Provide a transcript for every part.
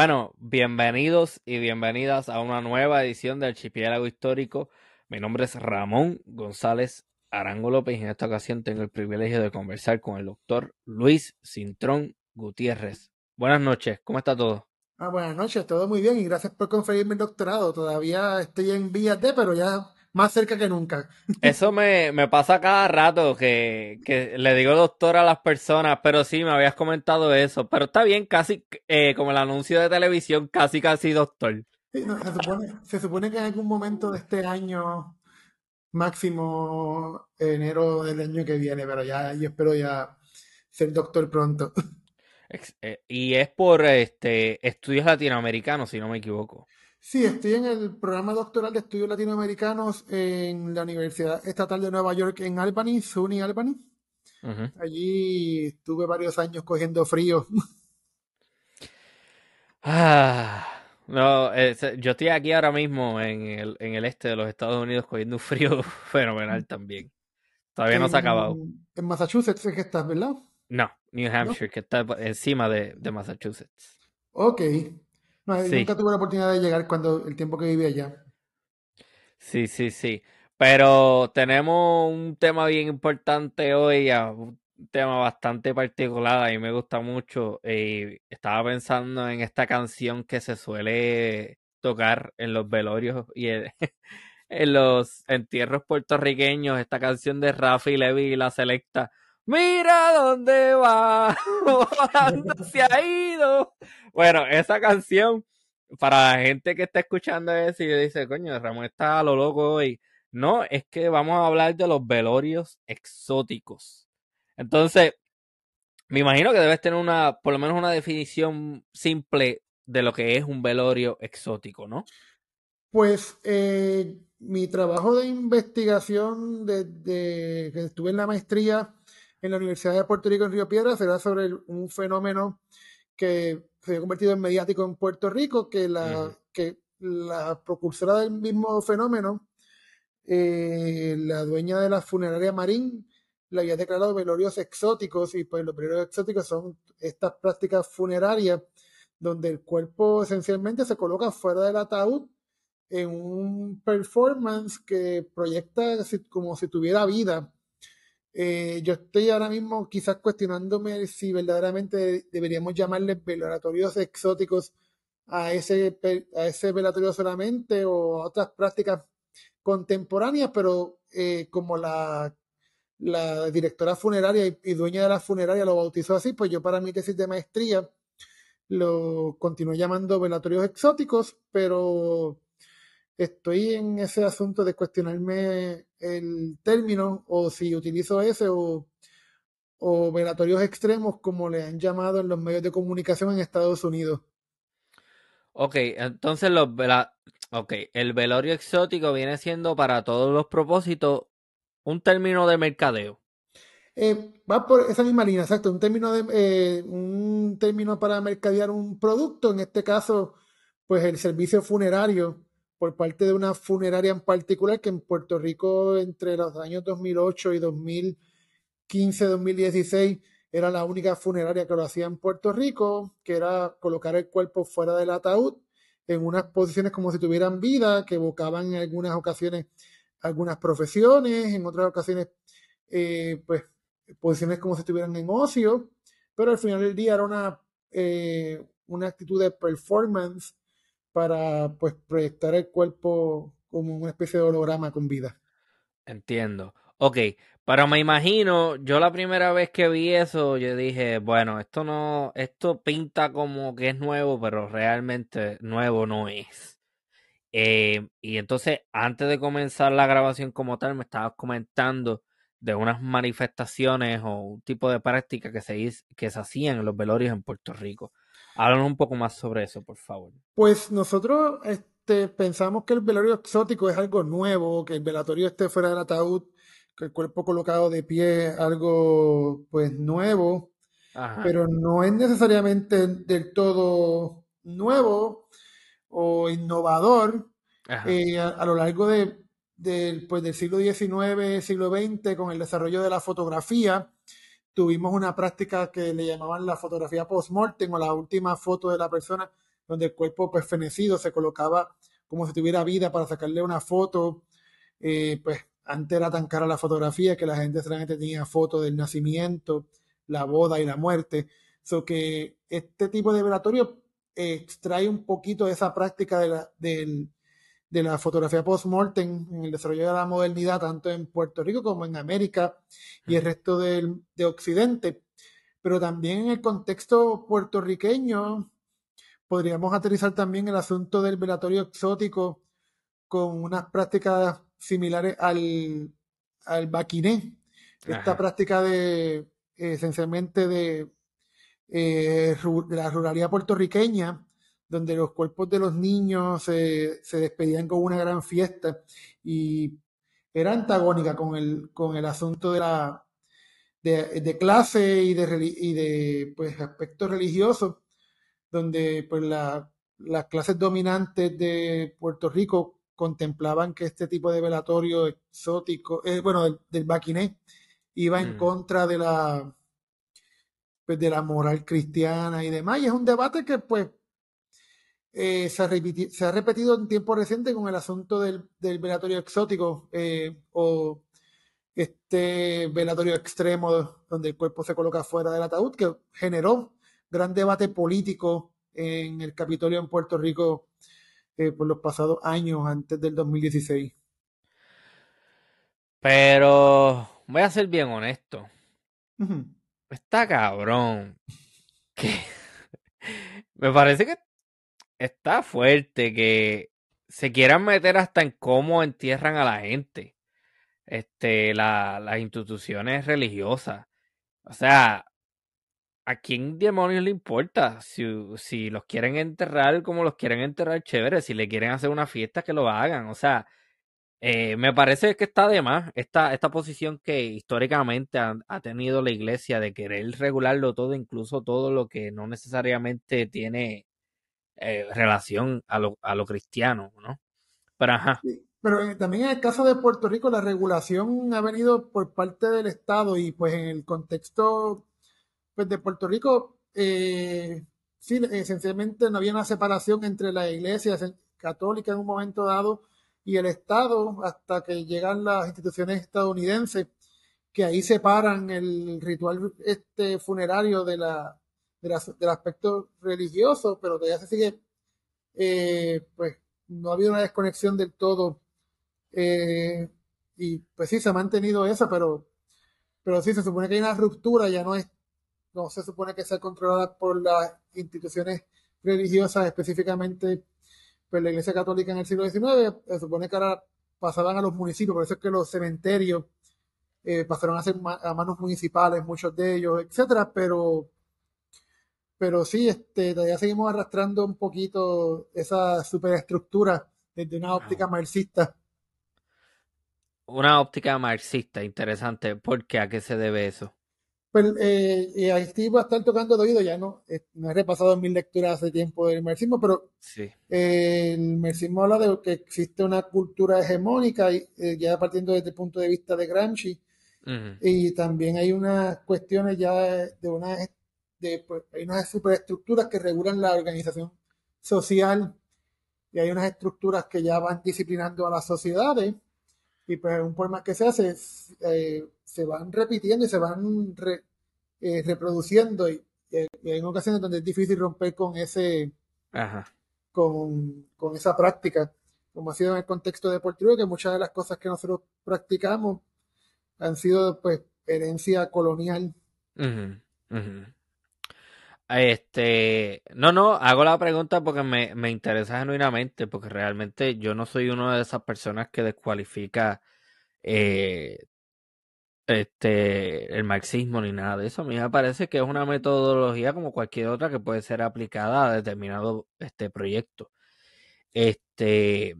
Bueno, bienvenidos y bienvenidas a una nueva edición del Archipiélago Histórico. Mi nombre es Ramón González Arango López y en esta ocasión tengo el privilegio de conversar con el doctor Luis Cintrón Gutiérrez. Buenas noches, ¿cómo está todo? Ah, buenas noches, todo muy bien y gracias por conferirme el doctorado. Todavía estoy en vías de, pero ya más cerca que nunca. Eso me, me pasa cada rato que, que, le digo doctor a las personas, pero sí, me habías comentado eso. Pero está bien, casi eh, como el anuncio de televisión, casi casi doctor. se, supone, se supone que en algún momento de este año, máximo enero del año que viene, pero ya yo espero ya ser doctor pronto. Eh, y es por este estudios latinoamericanos, si no me equivoco. Sí, estoy en el programa doctoral de estudios latinoamericanos en la Universidad Estatal de Nueva York en Albany, SUNY Albany. Allí estuve varios años cogiendo frío. Ah, no, yo estoy aquí ahora mismo en el, en el este de los Estados Unidos cogiendo un frío fenomenal también. Todavía no se ha acabado. En Massachusetts es que estás, ¿verdad? No, New Hampshire, que está encima de, de Massachusetts. Ok. Nunca tuve la oportunidad de llegar cuando el tiempo que vivía allá. Sí, sí, sí. Pero tenemos un tema bien importante hoy, un tema bastante particular, y me gusta mucho. Y estaba pensando en esta canción que se suele tocar en los velorios y en, los entierros puertorriqueños, esta canción de Rafi Levy y la Selecta. Mira dónde va, se ha ido. Bueno, esa canción, para la gente que está escuchando eso y dice, coño, Ramón está a lo loco hoy. No, es que vamos a hablar de los velorios exóticos. Entonces, me imagino que debes tener una, por lo menos una definición simple de lo que es un velorio exótico, ¿no? Pues eh, mi trabajo de investigación desde que estuve en la maestría en la Universidad de Puerto Rico en Río Piedras será sobre un fenómeno que se ha convertido en mediático en Puerto Rico, que la, que la propulsora del mismo fenómeno, eh, la dueña de la funeraria Marín, le había declarado velorios exóticos y pues los velorios exóticos son estas prácticas funerarias donde el cuerpo esencialmente se coloca fuera del ataúd en un performance que proyecta como si tuviera vida eh, yo estoy ahora mismo quizás cuestionándome si verdaderamente deberíamos llamarles velatorios exóticos a ese, a ese velatorio solamente o a otras prácticas contemporáneas, pero eh, como la, directora funeraria y, dueña de la funeraria lo bautizó así, pues yo para mi tesis de maestría lo continué llamando velatorios exóticos, pero estoy en ese asunto de cuestionarme el término o si utilizo ese o, o velatorios extremos como le han llamado en los medios de comunicación en Estados Unidos. Ok, entonces los okay, el velorio exótico viene siendo para todos los propósitos un término de mercadeo. Eh, va por esa misma línea, exacto, un término de eh, un término para mercadear un producto, en este caso, pues el servicio funerario por parte de una funeraria en particular que en Puerto Rico entre los años 2008 y 2015-2016 era la única funeraria que lo hacía en Puerto Rico, que era colocar el cuerpo fuera del ataúd en unas posiciones como si tuvieran vida, que evocaban en algunas ocasiones algunas profesiones, en otras ocasiones eh, pues posiciones como si estuvieran en ocio, pero al final del día era una, eh, una actitud de performance para pues proyectar el cuerpo como una especie de holograma con vida. Entiendo. Ok, pero me imagino, yo la primera vez que vi eso, yo dije, bueno, esto no, esto pinta como que es nuevo, pero realmente nuevo no es. Eh, y entonces, antes de comenzar la grabación como tal, me estabas comentando de unas manifestaciones o un tipo de práctica que se, que se hacían en los velorios en Puerto Rico. Háblanos un poco más sobre eso, por favor. Pues nosotros este, pensamos que el velorio exótico es algo nuevo, que el velatorio esté fuera del ataúd, que el cuerpo colocado de pie es algo pues nuevo, pero no es necesariamente del todo nuevo o innovador. Eh, a, lo largo de, pues, del siglo XIX, siglo XX, con el desarrollo de la fotografía, tuvimos una práctica que le llamaban la fotografía post-mortem o la última foto de la persona donde el cuerpo pues fenecido se colocaba como si tuviera vida para sacarle una foto, eh, pues antes era tan cara la fotografía que la gente solamente tenía fotos del nacimiento, la boda y la muerte. So que este tipo de velatorio extrae un poquito de esa práctica de la, de la fotografía post-mortem en el desarrollo de la modernidad, tanto en Puerto Rico como en América y el resto del, de Occidente. Pero también en el contexto puertorriqueño, podríamos aterrizar también el asunto del velatorio exótico con unas prácticas similares al, al baquiné. Esta práctica de esencialmente de, eh, de la ruralidad puertorriqueña, donde los cuerpos de los niños se, despedían con una gran fiesta y era antagónica con el, con el asunto de la de, clase y de, y de pues, aspectos religiosos, donde pues, la, las clases dominantes de Puerto Rico contemplaban que este tipo de velatorio exótico, eh, bueno, del, del baquiné, iba en mm. contra de la pues, de la moral cristiana y demás. Y es un debate que pues eh, se, ha repetido, en tiempo reciente con el asunto del, velatorio exótico eh, o este velatorio extremo donde el cuerpo se coloca fuera del ataúd, que generó gran debate político en el Capitolio en Puerto Rico eh, por los pasados años antes del 2016. Pero voy a ser bien honesto. Está cabrón. Me parece que está fuerte que se quieran meter hasta en cómo entierran a la gente. Este, las instituciones religiosas. O sea, ¿a quién demonios le importa? Si, si los quieren enterrar como los quieren enterrar, chévere. Si le quieren hacer una fiesta, que lo hagan. O sea, eh, me parece que está de más esta, esta posición que históricamente ha, tenido la iglesia de querer regularlo todo, incluso todo lo que no necesariamente tiene eh, relación a lo, a lo cristiano, ¿no? Pero ajá. pero eh, también en el caso de Puerto Rico, la regulación ha venido por parte del Estado y pues en el contexto pues, de Puerto Rico, sí, esencialmente no había una separación entre la iglesia católica en un momento dado y el Estado hasta que llegan las instituciones estadounidenses que ahí separan el ritual este funerario de la, del aspecto religioso, pero todavía se sigue, eh, pues no ha habido una desconexión del todo. Eh, y pues sí se ha mantenido esa, pero pero sí se supone que hay una ruptura, ya no es, no se supone que sea controlada por las instituciones religiosas específicamente pues la Iglesia Católica en el siglo XIX, se supone que ahora pasaban a los municipios, por eso es que los cementerios eh, pasaron a ser a manos municipales, muchos de ellos, etcétera, pero pero sí, este, todavía seguimos arrastrando un poquito esa superestructura desde una óptica marxista. Una óptica marxista, interesante. ¿Por qué? ¿A qué se debe eso? Pues, eh, y ahí estoy a estar tocando de oído, ya no, eh, no he repasado en mis lecturas hace tiempo del marxismo, pero sí. eh, el marxismo habla de que existe una cultura hegemónica, y, eh, ya partiendo desde el punto de vista de Gramsci, y también hay unas cuestiones ya de una, de, pues, hay unas superestructuras que regulan la organización social, y hay unas estructuras que ya van disciplinando a las sociedades, y pues un poema que se hace, eh, se van repitiendo y se van eh, reproduciendo y, hay ocasiones donde es difícil romper con ese Con, con, esa práctica como ha sido en el contexto de Puerto Rico que muchas de las cosas que nosotros practicamos han sido pues herencia colonial Este, no, no, hago la pregunta porque me, me interesa genuinamente, porque realmente yo no soy una de esas personas que descualifica eh, este, el marxismo ni nada de eso. A mí me parece que es una metodología como cualquier otra que puede ser aplicada a determinado este proyecto. Este,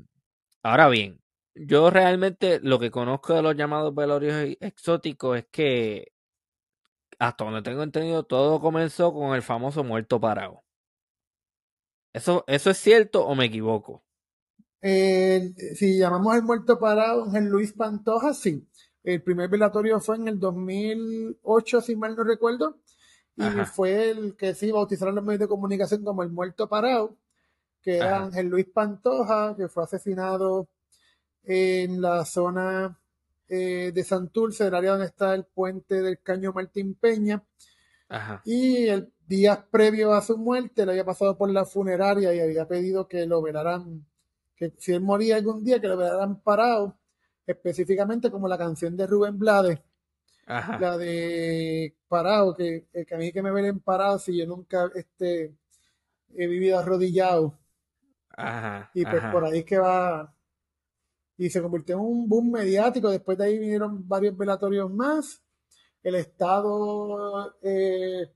ahora bien, yo realmente lo que conozco de los llamados velorios exóticos es que hasta donde tengo entendido todo comenzó con el famoso muerto parado. ¿Eso, eso es cierto o me equivoco? Eh, si llamamos el muerto parado en Luis Pantoja, sí. El primer velatorio fue en el 2008, si mal no recuerdo, y fue el que sí bautizaron los medios de comunicación como el muerto parado. que era Ángel Luis Pantoja, que fue asesinado en la zona eh, de Santurce, el área donde está el puente del Caño Martín Peña. Y el día previo a su muerte, le había pasado por la funeraria y había pedido que lo velaran, que si él moría algún día, que lo velaran parado, específicamente como la canción de Rubén Blades, la de parado, que, que a mí que me velen parado si yo nunca este, he vivido arrodillado. y pues por ahí que va y se convirtió en un boom mediático. Después de ahí vinieron varios velatorios más. El Estado eh,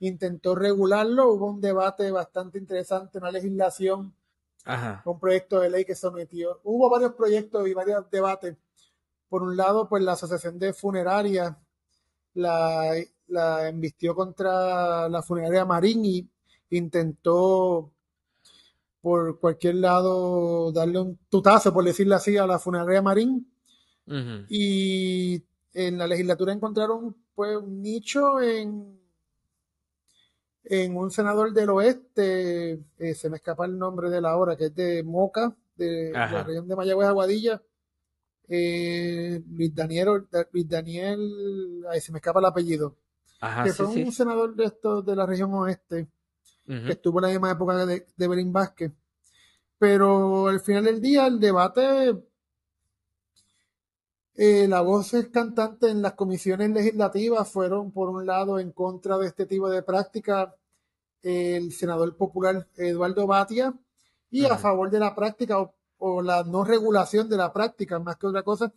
intentó regularlo. Hubo un debate bastante interesante, una legislación, un proyecto de ley que sometió. Hubo varios proyectos y varios debates. Por un lado, pues la Asociación de Funerarias la, la embistió contra la funeraria Marín y intentó por cualquier lado darle un tutazo, por decirlo así, a la funeraria Marín. Y en la legislatura encontraron pues, un nicho en, en un senador del oeste, eh, se me escapa el nombre de la hora, que es de Moca, de la región de Mayagüez Aguadilla. Eh, Luis Daniel, Luis Daniel, ahí se me escapa el apellido, que fue un senador de estos de la región oeste, que estuvo en la misma época de, de Belín Vázquez. Pero al final del día, el debate, eh, la voz es cantante en las comisiones legislativas fueron, por un lado, en contra de este tipo de práctica el senador popular Eduardo Batia y a favor de la práctica o, la no regulación de la práctica, más que otra cosa,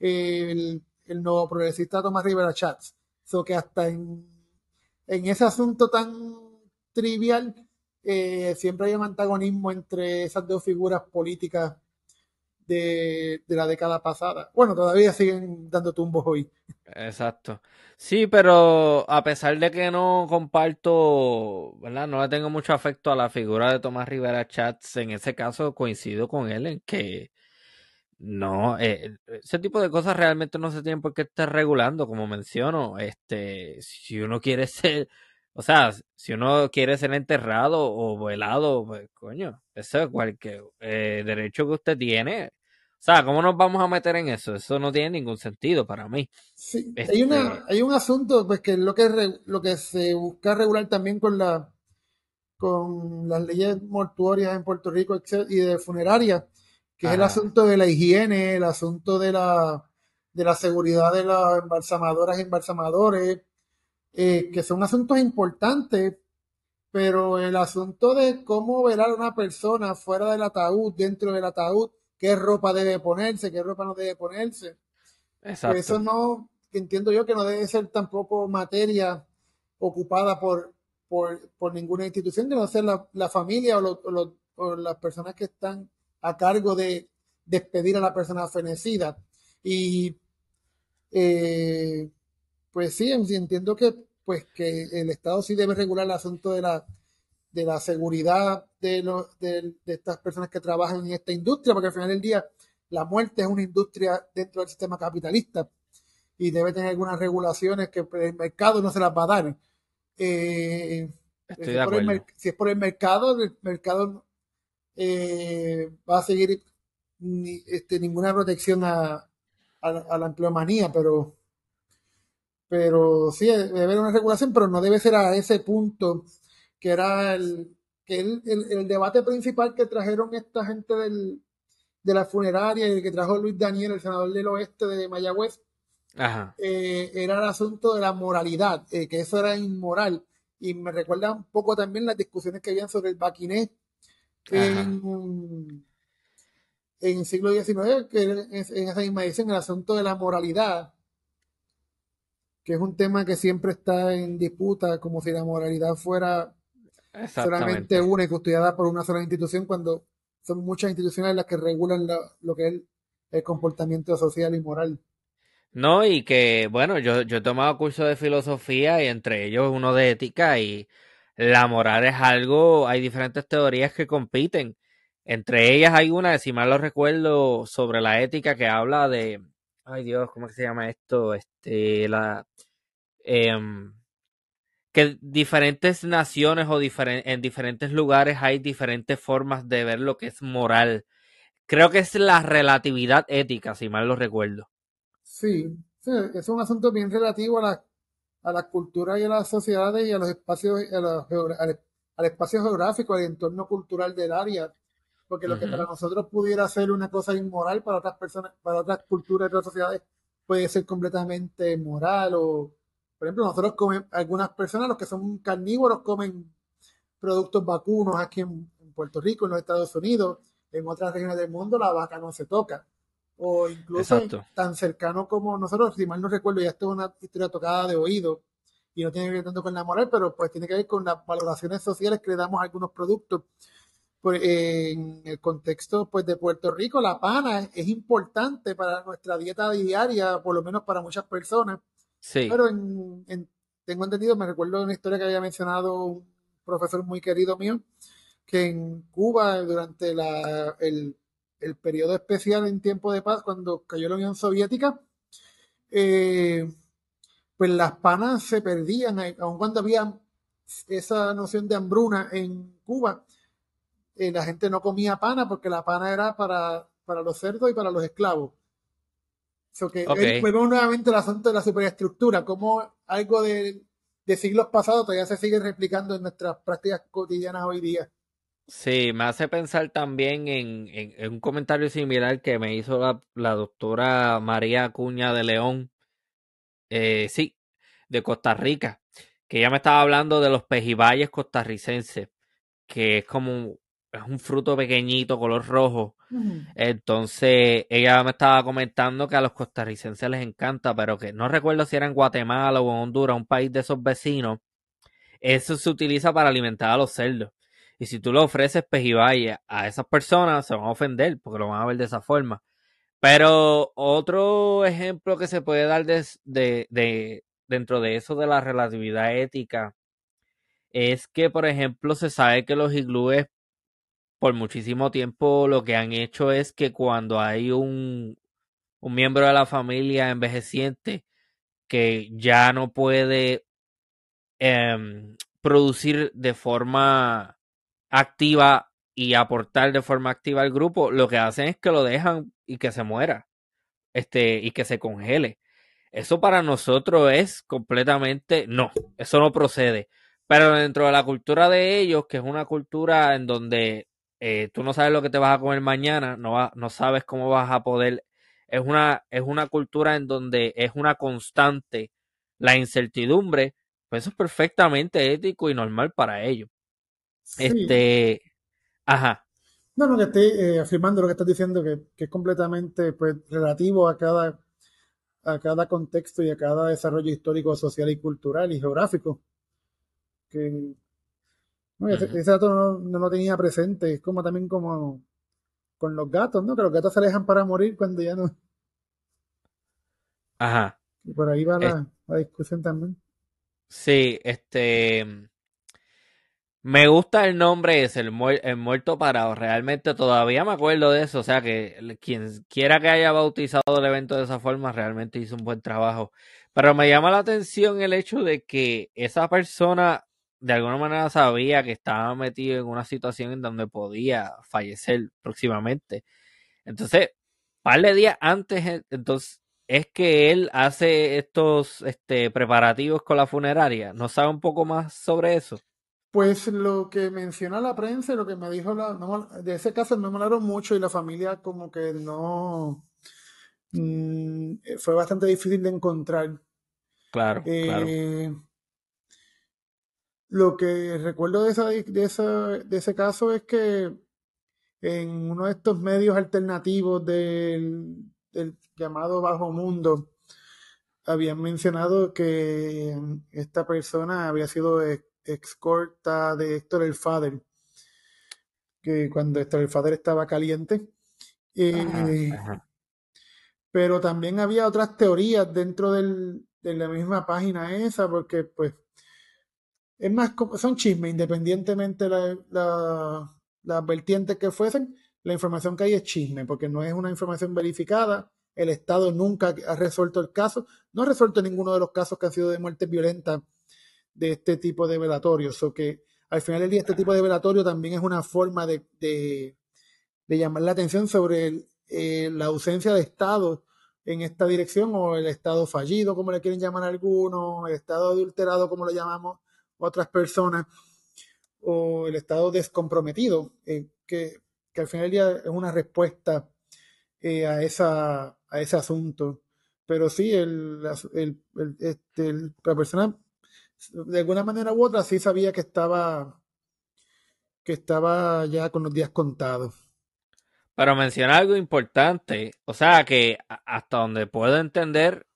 el, el nuevo progresista Tomás Rivera Chats. So que hasta en, en ese asunto tan trivial, eh, siempre hay un antagonismo entre esas dos figuras políticas de, la década pasada. Bueno, todavía siguen dando tumbos hoy. Exacto. Sí, pero a pesar de que no comparto, ¿verdad? No le tengo mucho afecto a la figura de Tomás Rivera Chats, en ese caso coincido con él en que no, eh, ese tipo de cosas realmente no se tienen por qué estar regulando, como menciono. Este, si uno quiere ser o sea, si uno quiere ser enterrado o velado, pues coño, eso es cualquier eh, derecho que usted tiene. O sea, ¿cómo nos vamos a meter en eso? Eso no tiene ningún sentido para mí. Sí, hay, una, este hay un asunto pues que lo que lo que se busca regular también con la con las leyes mortuorias en Puerto Rico y de funeraria, que es el asunto de la higiene, el asunto de la de la seguridad de las embalsamadoras y embalsamadores, eh, que son asuntos importantes, pero el asunto de cómo velar a una persona fuera del ataúd, dentro del ataúd, qué ropa debe ponerse, qué ropa no debe ponerse. Pues eso no, entiendo yo que no debe ser tampoco materia ocupada por, por, ninguna institución, de no ser la, familia o, las personas que están a cargo de despedir a la persona fenecida. Y eh, pues sí, entiendo que pues que el Estado sí debe regular el asunto de la, de la seguridad de, los, de, estas personas que trabajan en esta industria, porque al final del día la muerte es una industria dentro del sistema capitalista y debe tener algunas regulaciones que el mercado no se las va a dar. Eh, si, es por el mercado, el mercado eh, va a seguir este, ninguna protección a, a la empleomanía, pero pero sí, debe haber una regulación, pero no debe ser a ese punto que era el, que el, debate principal que trajeron esta gente del, de la funeraria y el que trajo Luis Daniel, el senador del oeste de Mayagüez, eh, era el asunto de la moralidad, eh, que eso era inmoral. Y me recuerda un poco también las discusiones que habían sobre el baquiné en, en el siglo XIX, que en esa misma edición, el asunto de la moralidad que es un tema que siempre está en disputa, como si la moralidad fuera solamente una y custodiada por una sola institución, cuando son muchas instituciones las que regulan lo que es el, comportamiento social y moral. No, y que, bueno, yo, yo he tomado cursos de filosofía y entre ellos uno de ética y la moral es algo, hay diferentes teorías que compiten. Entre ellas hay una, si mal lo recuerdo, sobre la ética que habla de, ay Dios, ¿cómo se llama esto? Este, la, em, que diferentes naciones o en diferentes lugares hay diferentes formas de ver lo que es moral. Creo que es la relatividad ética, si mal lo recuerdo. Sí, es un asunto bien relativo a la, a cultura y a las sociedades y a los espacios, al, espacio geográfico, al entorno cultural del área. Porque lo que para nosotros pudiera ser una cosa inmoral, para otras personas, para otras culturas y otras sociedades puede ser completamente moral o por ejemplo, nosotros comemos, algunas personas, los que son carnívoros, comen productos vacunos aquí en, Puerto Rico, en los Estados Unidos, en otras regiones del mundo la vaca no se toca. O incluso tan cercano como nosotros, si mal no recuerdo, ya esto es una historia tocada de oído y no tiene que ver tanto con la moral, pero pues tiene que ver con las valoraciones sociales que le damos a algunos productos. Pues, en el contexto pues, de Puerto Rico, la pana es importante para nuestra dieta diaria, por lo menos para muchas personas. Pero tengo entendido, me recuerdo una historia que había mencionado un profesor muy querido mío, que en Cuba, durante el, periodo especial en tiempo de paz, cuando cayó la Unión Soviética, eh, pues las panas se perdían, aun cuando había esa noción de hambruna en Cuba, eh, la gente no comía pana porque la pana era para, para los cerdos y para los esclavos. So que vemos nuevamente el asunto de la superestructura, como algo de, siglos pasados todavía se sigue replicando en nuestras prácticas cotidianas hoy día. Sí, me hace pensar también en, un comentario similar que me hizo la, doctora María Acuña de León, eh, sí, de Costa Rica, que ella me estaba hablando de los pejibayes costarricenses, que es como es un fruto pequeñito, color rojo. Entonces, ella me estaba comentando que a los costarricenses les encanta, pero que no recuerdo si era en Guatemala o en Honduras, un país de esos vecinos. Eso se utiliza para alimentar a los cerdos. Y si tú le ofreces pejibaye a esas personas, se van a ofender porque lo van a ver de esa forma. Pero otro ejemplo que se puede dar de, de, dentro de eso de la relatividad ética es que, por ejemplo, se sabe que los iglúes por muchísimo tiempo lo que han hecho es que cuando hay un, un miembro de la familia envejeciente que ya no puede em, producir de forma activa y aportar de forma activa al grupo, lo que hacen es que lo dejan y que se muera, este, y que se congele. Eso para nosotros es completamente no, eso no procede. Pero dentro de la cultura de ellos, que es una cultura en donde eh, tú no sabes lo que te vas a comer mañana, no, no sabes cómo vas a poder. Es una, es una cultura en donde es una constante la incertidumbre, pues eso es perfectamente ético y normal para ellos. Este, ajá. No, no, que estoy eh, afirmando lo que estás diciendo, que, es completamente pues, relativo a cada, a cada contexto y a cada desarrollo histórico, social y cultural y geográfico. Que ese, dato no, lo tenía presente. Es como también como con los gatos, ¿no? Que los gatos se alejan para morir cuando ya no. Ajá. Y por ahí va la, discusión también. Sí, este. Me gusta el nombre ese, el, el, muerto parado. Realmente todavía me acuerdo de eso. O sea que quien quiera que haya bautizado el evento de esa forma realmente hizo un buen trabajo. Pero me llama la atención el hecho de que esa persona de alguna manera sabía que estaba metido en una situación en donde podía fallecer próximamente. Entonces, par de días antes, eh, entonces, es que él hace estos este, preparativos con la funeraria. ¿No sabe un poco más sobre eso? Pues lo que menciona la prensa, lo que me dijo, la, de ese caso no me hablaron mucho y la familia como que no... Mm, fue bastante difícil de encontrar. Claro, claro. Lo que recuerdo de, esa, de, de ese caso es que en uno de estos medios alternativos del, llamado Bajo Mundo, habían mencionado que esta persona había sido excorta de Héctor el Fader, que cuando Héctor el Fader estaba caliente. Eh, pero también había otras teorías dentro del, de la misma página esa, porque pues es más, son chismes, independientemente de la, la, vertiente que fuesen, la información que hay es chisme, porque no es una información verificada. El Estado nunca ha resuelto el caso, no ha resuelto ninguno de los casos que han sido de muerte violenta de este tipo de velatorios. O que al final del día este tipo de velatorio también es una forma de, de, llamar la atención sobre eh, la ausencia de Estado en esta dirección o el Estado fallido, como le quieren llamar algunos, el Estado adulterado, como lo llamamos otras personas, o el Estado descomprometido, eh, que, que, al final del día es una respuesta eh, a, esa, a ese asunto. Pero sí, el, este, la persona de alguna manera u otra sí sabía que estaba que estaba ya con los días contados. Pero menciona algo importante, o sea que hasta donde puedo entender,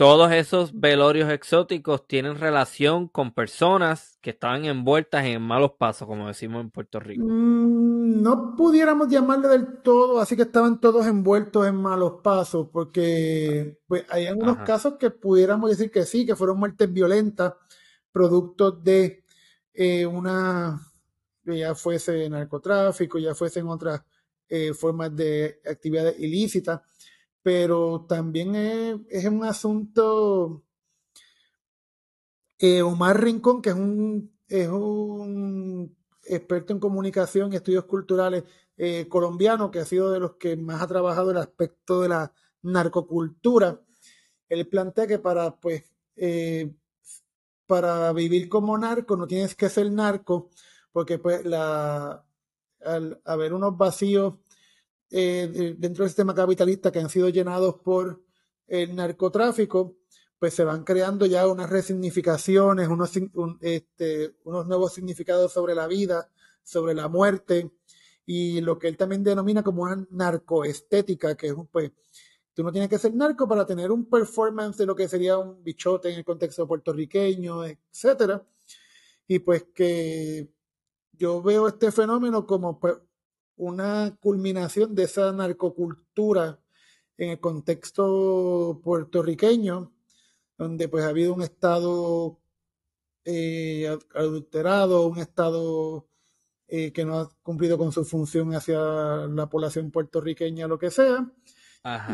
todos esos velorios exóticos tienen relación con personas que estaban envueltas en malos pasos, como decimos en Puerto Rico. Mm, no pudiéramos llamarle del todo, así que estaban todos envueltos en malos pasos, porque pues, hay algunos casos que pudiéramos decir que sí, que fueron muertes violentas, producto de eh, una, ya fuese narcotráfico, ya fuesen otras eh, formas de actividades ilícitas, pero también es, un asunto. Eh, Omar Rincón, que es un, es un experto en comunicación y estudios culturales colombiano, que ha sido de los que más ha trabajado el aspecto de la narcocultura. Él plantea que para pues para vivir como narco no tienes que ser narco, porque pues la, al haber unos vacíos eh, dentro del sistema capitalista que han sido llenados por el narcotráfico, pues se van creando ya unas resignificaciones, unos, este, unos nuevos significados sobre la vida, sobre la muerte, y lo que él también denomina como una narcoestética, que es un, pues, Tú no tienes que ser narco para tener un performance de lo que sería un bichote en el contexto puertorriqueño, etcétera. Y pues que yo veo este fenómeno como pues, una culminación de esa narcocultura en el contexto puertorriqueño, donde pues ha habido un estado eh, adulterado, un estado eh, que no ha cumplido con su función hacia la población puertorriqueña, lo que sea,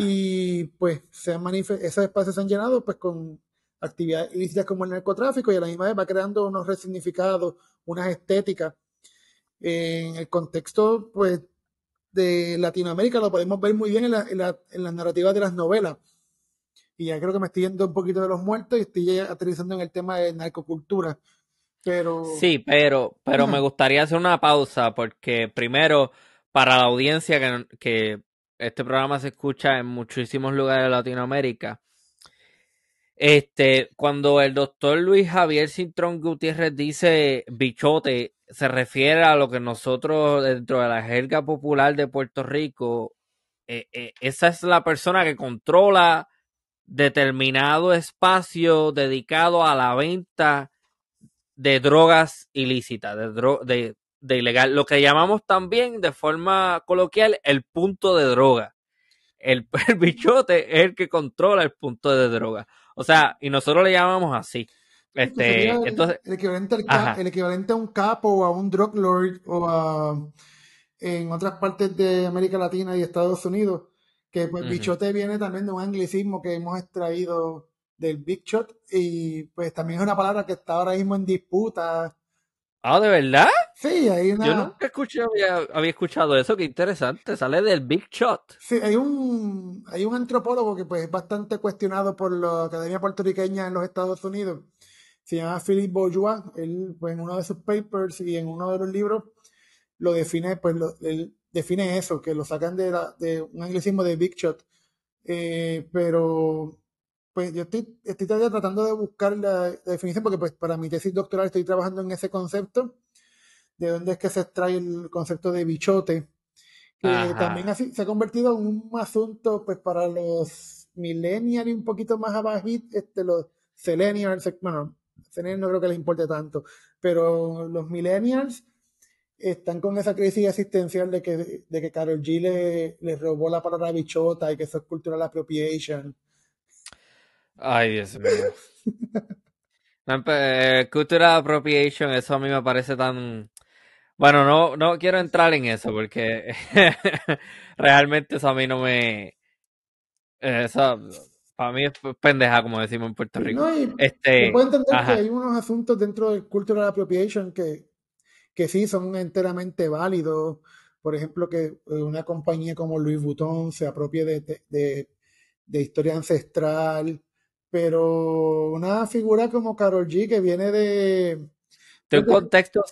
y pues se han esos espacios se han llenado pues con actividades ilícitas como el narcotráfico y a la misma vez va creando unos resignificados, unas estéticas. En el contexto pues de Latinoamérica lo podemos ver muy bien en, la, en, la, en las narrativas de las novelas. Y ya creo que me estoy yendo un poquito de los muertos y estoy aterrizando en el tema de narcocultura. Pero... Sí, pero, pero me gustaría hacer una pausa porque primero, para la audiencia que, que este programa se escucha en muchísimos lugares de Latinoamérica. Este, cuando el doctor Luis Javier Cintrón Gutiérrez dice bichote, se refiere a lo que nosotros dentro de la jerga popular de Puerto Rico, eh, eh, esa es la persona que controla determinado espacio dedicado a la venta de drogas ilícitas, de, de de ilegal, lo que llamamos también de forma coloquial el punto de droga. El, bichote es el que controla el punto de droga. O sea, y nosotros le llamamos así. Este, el, entonces, el equivalente, el equivalente a un capo o a un drug lord o a, en otras partes de América Latina y Estados Unidos, que pues bichote viene también de un anglicismo que hemos extraído del big shot y pues también es una palabra que está ahora mismo en disputa Ah, ¿de verdad? Sí, hay una... Yo nunca escuché, había, escuchado eso, qué interesante, sale del Big Shot. Sí, hay un, hay un antropólogo que pues es bastante cuestionado por la Academia Puertorriqueña en los Estados Unidos, se llama Philippe Bourgeois, él pues en uno de sus papers y en uno de los libros lo define, pues él define eso, que lo sacan de, de un anglicismo de Big Shot, eh, pero pues yo estoy, estoy tratando de buscar la, definición porque pues para mi tesis doctoral estoy trabajando en ese concepto, de dónde es que se extrae el concepto de bichote, que también así, se ha convertido en un asunto pues para los millennials y un poquito más abajo, este, los millennials, bueno, millennials no creo que les importe tanto, pero los millennials están con esa crisis existencial de que, de que Carol G le, le robó la palabra bichota y que eso es cultural appropriation Ay, Dios mío. Eh, cultural appropriation, eso a mí me parece tan... Bueno, no, no quiero entrar en eso porque realmente eso a mí no me... Eso, para mí es pendeja, como decimos en Puerto Rico. No, y este, puedo entender que hay unos asuntos dentro del cultural appropriation que, que sí son enteramente válidos. Por ejemplo, que eh, una compañía como Louis Vuitton se apropie de, de, de historia ancestral, pero una figura como Carol G, que viene de, de un contexto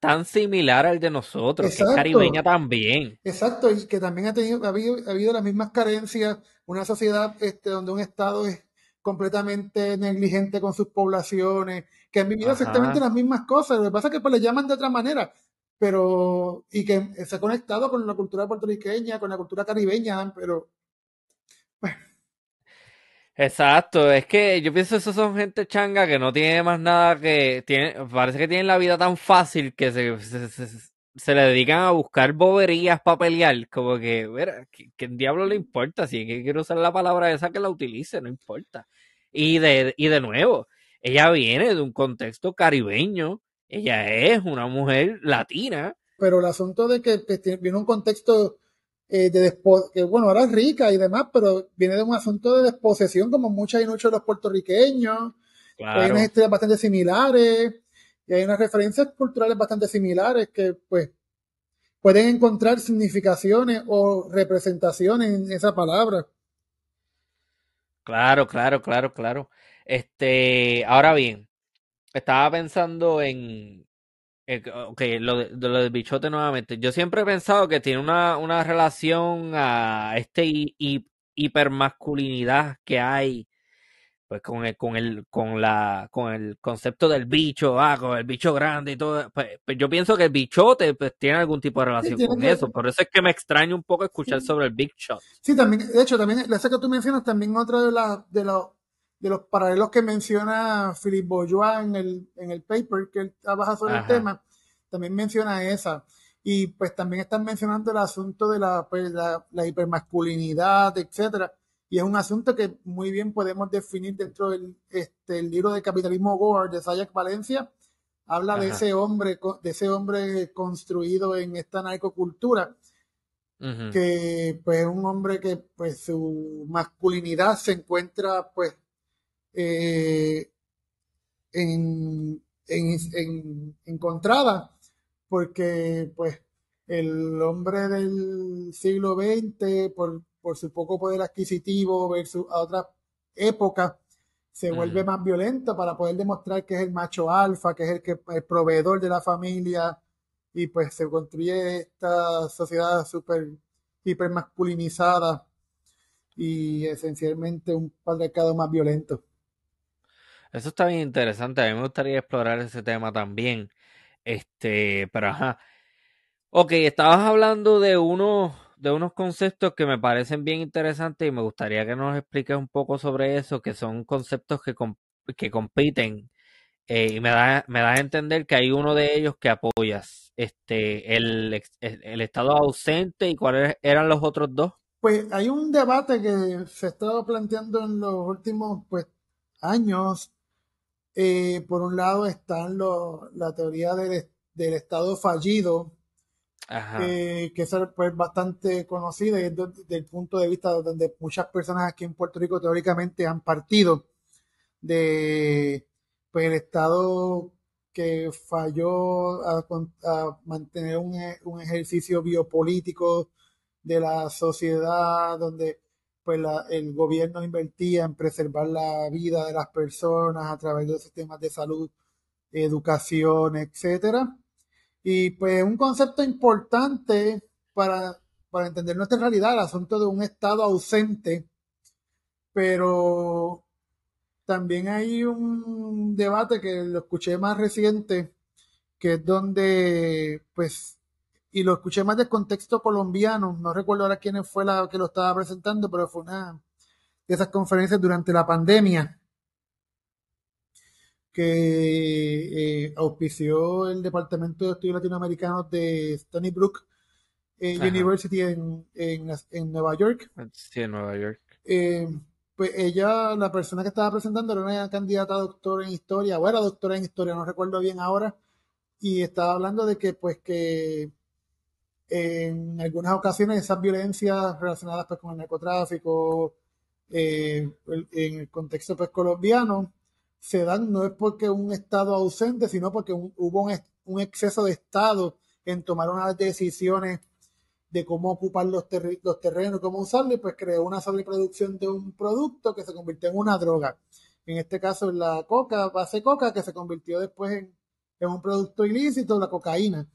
tan similar al de nosotros, que es caribeña también. Exacto, y que también ha, tenido, ha, habido, las mismas carencias, una sociedad este, donde un Estado es completamente negligente con sus poblaciones, que han vivido exactamente las mismas cosas, lo que pasa es que pues le llaman de otra manera, pero y que se ha conectado con la cultura puertorriqueña, con la cultura caribeña, pero. Exacto, es que yo pienso esos son gente changa que no tiene más nada que tiene, parece que tienen la vida tan fácil que se, se, le dedican a buscar boberías para pelear, como que, ver, ¿qué, diablo le importa? Si es que quiero usar la palabra esa que la utilice, no importa. Y de, y de nuevo, ella viene de un contexto caribeño, ella es una mujer latina. Pero el asunto de que, que viene un contexto eh, de que bueno, ahora es rica y demás, pero viene de un asunto de desposesión como muchas y muchos de los puertorriqueños. Hay unas historias bastante similares y hay unas referencias culturales bastante similares que pues pueden encontrar significaciones o representaciones en esa palabra. Claro, claro, claro, claro. Este, ahora bien, estaba pensando en, eh, ok, lo, de, lo bichote nuevamente. Yo siempre he pensado que tiene una, una relación a este hipermasculinidad que hay pues con el, con el, con la, con el concepto del bicho, ah, con el bicho grande y todo. Pues, pues yo pienso que el bichote pues, tiene algún tipo de relación con eso. Por eso es que me extraña un poco escuchar sobre el Big Shot. Sí, también, de hecho, también, la que tú mencionas, también otro de, la, de, los, de los paralelos que menciona Philippe Bourgeois en el, en el paper que él trabaja sobre el tema, también menciona esa. Y pues también están mencionando el asunto de la, pues, la, hipermasculinidad, etcétera. Y es un asunto que muy bien podemos definir dentro del este, el libro de Capitalismo War de Sayak Valencia. Habla de ese hombre, de ese hombre construido en esta narcocultura, que pues es un hombre que pues su masculinidad se encuentra pues eh, en, encontrada, porque pues el hombre del siglo XX, por, por su poco poder adquisitivo versus a otras épocas, se vuelve más violento para poder demostrar que es el macho alfa, que es el, que, el proveedor de la familia, y pues se construye esta sociedad súper hiper masculinizada y esencialmente un patriarcado más violento. Eso está bien interesante. A mí me gustaría explorar ese tema también. Este, pero ajá. Ok, estabas hablando de unos, de unos conceptos que me parecen bien interesantes y me gustaría que nos expliques un poco sobre eso, que son conceptos que, que compiten. Eh, y me da, me da a entender que hay uno de ellos que apoyas. Este, el, el estado ausente y cuáles eran los otros dos. Pues hay un debate que se estaba planteando en los últimos pues, años eh, por un lado están la teoría del, Estado fallido, que es pues, bastante conocida y desde, el punto de vista donde muchas personas aquí en Puerto Rico teóricamente han partido de pues, el Estado que falló a, mantener un, un, ejercicio biopolítico de la sociedad donde pues el gobierno invertía en preservar la vida de las personas a través de los sistemas de salud, educación, etcétera. Y pues un concepto importante para, para entender nuestra realidad, el asunto de un estado ausente, pero también hay un debate que lo escuché más reciente, que es donde pues y lo escuché más del contexto colombiano. No recuerdo ahora quién fue la que lo estaba presentando, pero fue una de esas conferencias durante la pandemia que eh, auspició el Departamento de Estudios Latinoamericanos de Stony Brook eh, University en, en, Nueva York. Sí, en Nueva York. Eh, pues ella, la persona que estaba presentando, era una candidata a doctora en historia, o era doctora en historia, no recuerdo bien ahora, y estaba hablando de que, pues, que en algunas ocasiones esas violencias relacionadas pues, con el narcotráfico, eh, en el contexto pues, colombiano, se dan no es porque un Estado ausente, sino porque hubo un, exceso de Estado en tomar unas decisiones de cómo ocupar los, los terrenos, cómo usarlos, pues creó una sobreproducción de un producto que se convirtió en una droga. En este caso, la coca, base coca, que se convirtió después en un producto ilícito, la cocaína,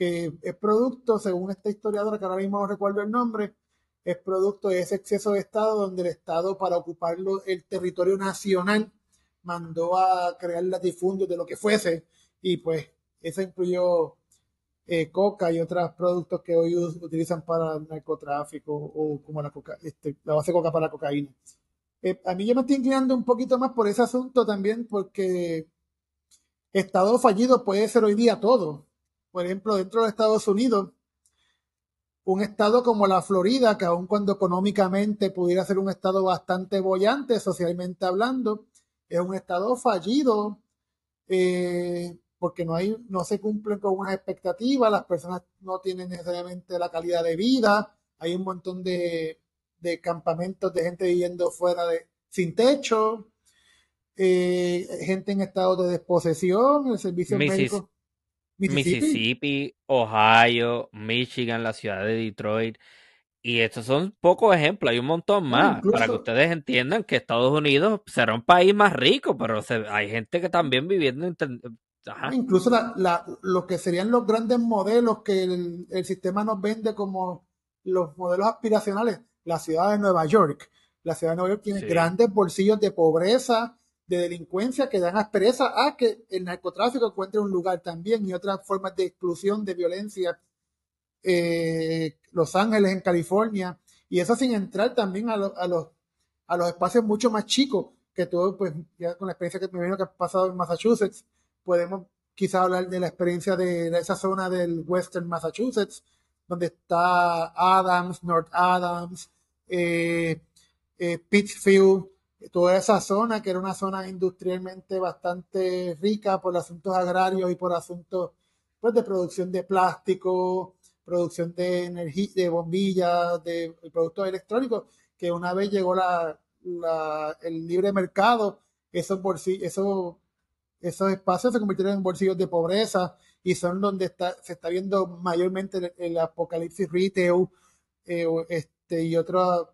que es producto, según esta historiadora, que ahora mismo no recuerdo el nombre, es producto de ese exceso de Estado donde el Estado para ocupar el territorio nacional mandó a crear latifundios de lo que fuese y pues eso incluyó eh, coca y otros productos que hoy utilizan para el narcotráfico o como la, coca, este, la base coca para cocaína. Eh, a mí yo me estoy inclinando un poquito más por ese asunto también porque Estado fallido puede ser hoy día todo. Por ejemplo, dentro de Estados Unidos, un estado como la Florida, que aun cuando económicamente pudiera ser un estado bastante bollante, socialmente hablando, es un estado fallido eh, porque no, hay, no se cumplen con unas expectativas, las personas no tienen necesariamente la calidad de vida, hay un montón de, campamentos de gente viviendo fuera de, sin techo, eh, gente en estado de desposesión, el servicio médico. Mississippi, Ohio, Michigan, la ciudad de Detroit. Y estos son pocos ejemplos, hay un montón más, para que ustedes entiendan que Estados Unidos será un país más rico, pero hay gente que también viviendo... Incluso lo que serían los grandes modelos que el, sistema nos vende como los modelos aspiracionales, la ciudad de Nueva York. La ciudad de Nueva York tiene grandes bolsillos de pobreza, de delincuencia que dan aspereza a que el narcotráfico encuentre un lugar también y otras formas de exclusión, de violencia. Eh, Los Ángeles, en California, y eso sin entrar también a, a, los, a los espacios mucho más chicos que todo, pues ya con la experiencia que me vino que ha pasado en Massachusetts, podemos quizá hablar de la experiencia de, esa zona del Western Massachusetts, donde está Adams, North Adams, eh, eh, Pittsfield, toda esa zona, que era una zona industrialmente bastante rica por asuntos agrarios y por asuntos pues, de producción de plástico, producción de energía, de bombillas, de, productos electrónicos, que una vez llegó la, el libre mercado, esos, esos, esos espacios se convirtieron en bolsillos de pobreza y son donde está, se está viendo mayormente el, apocalipsis retail eh, este, y otras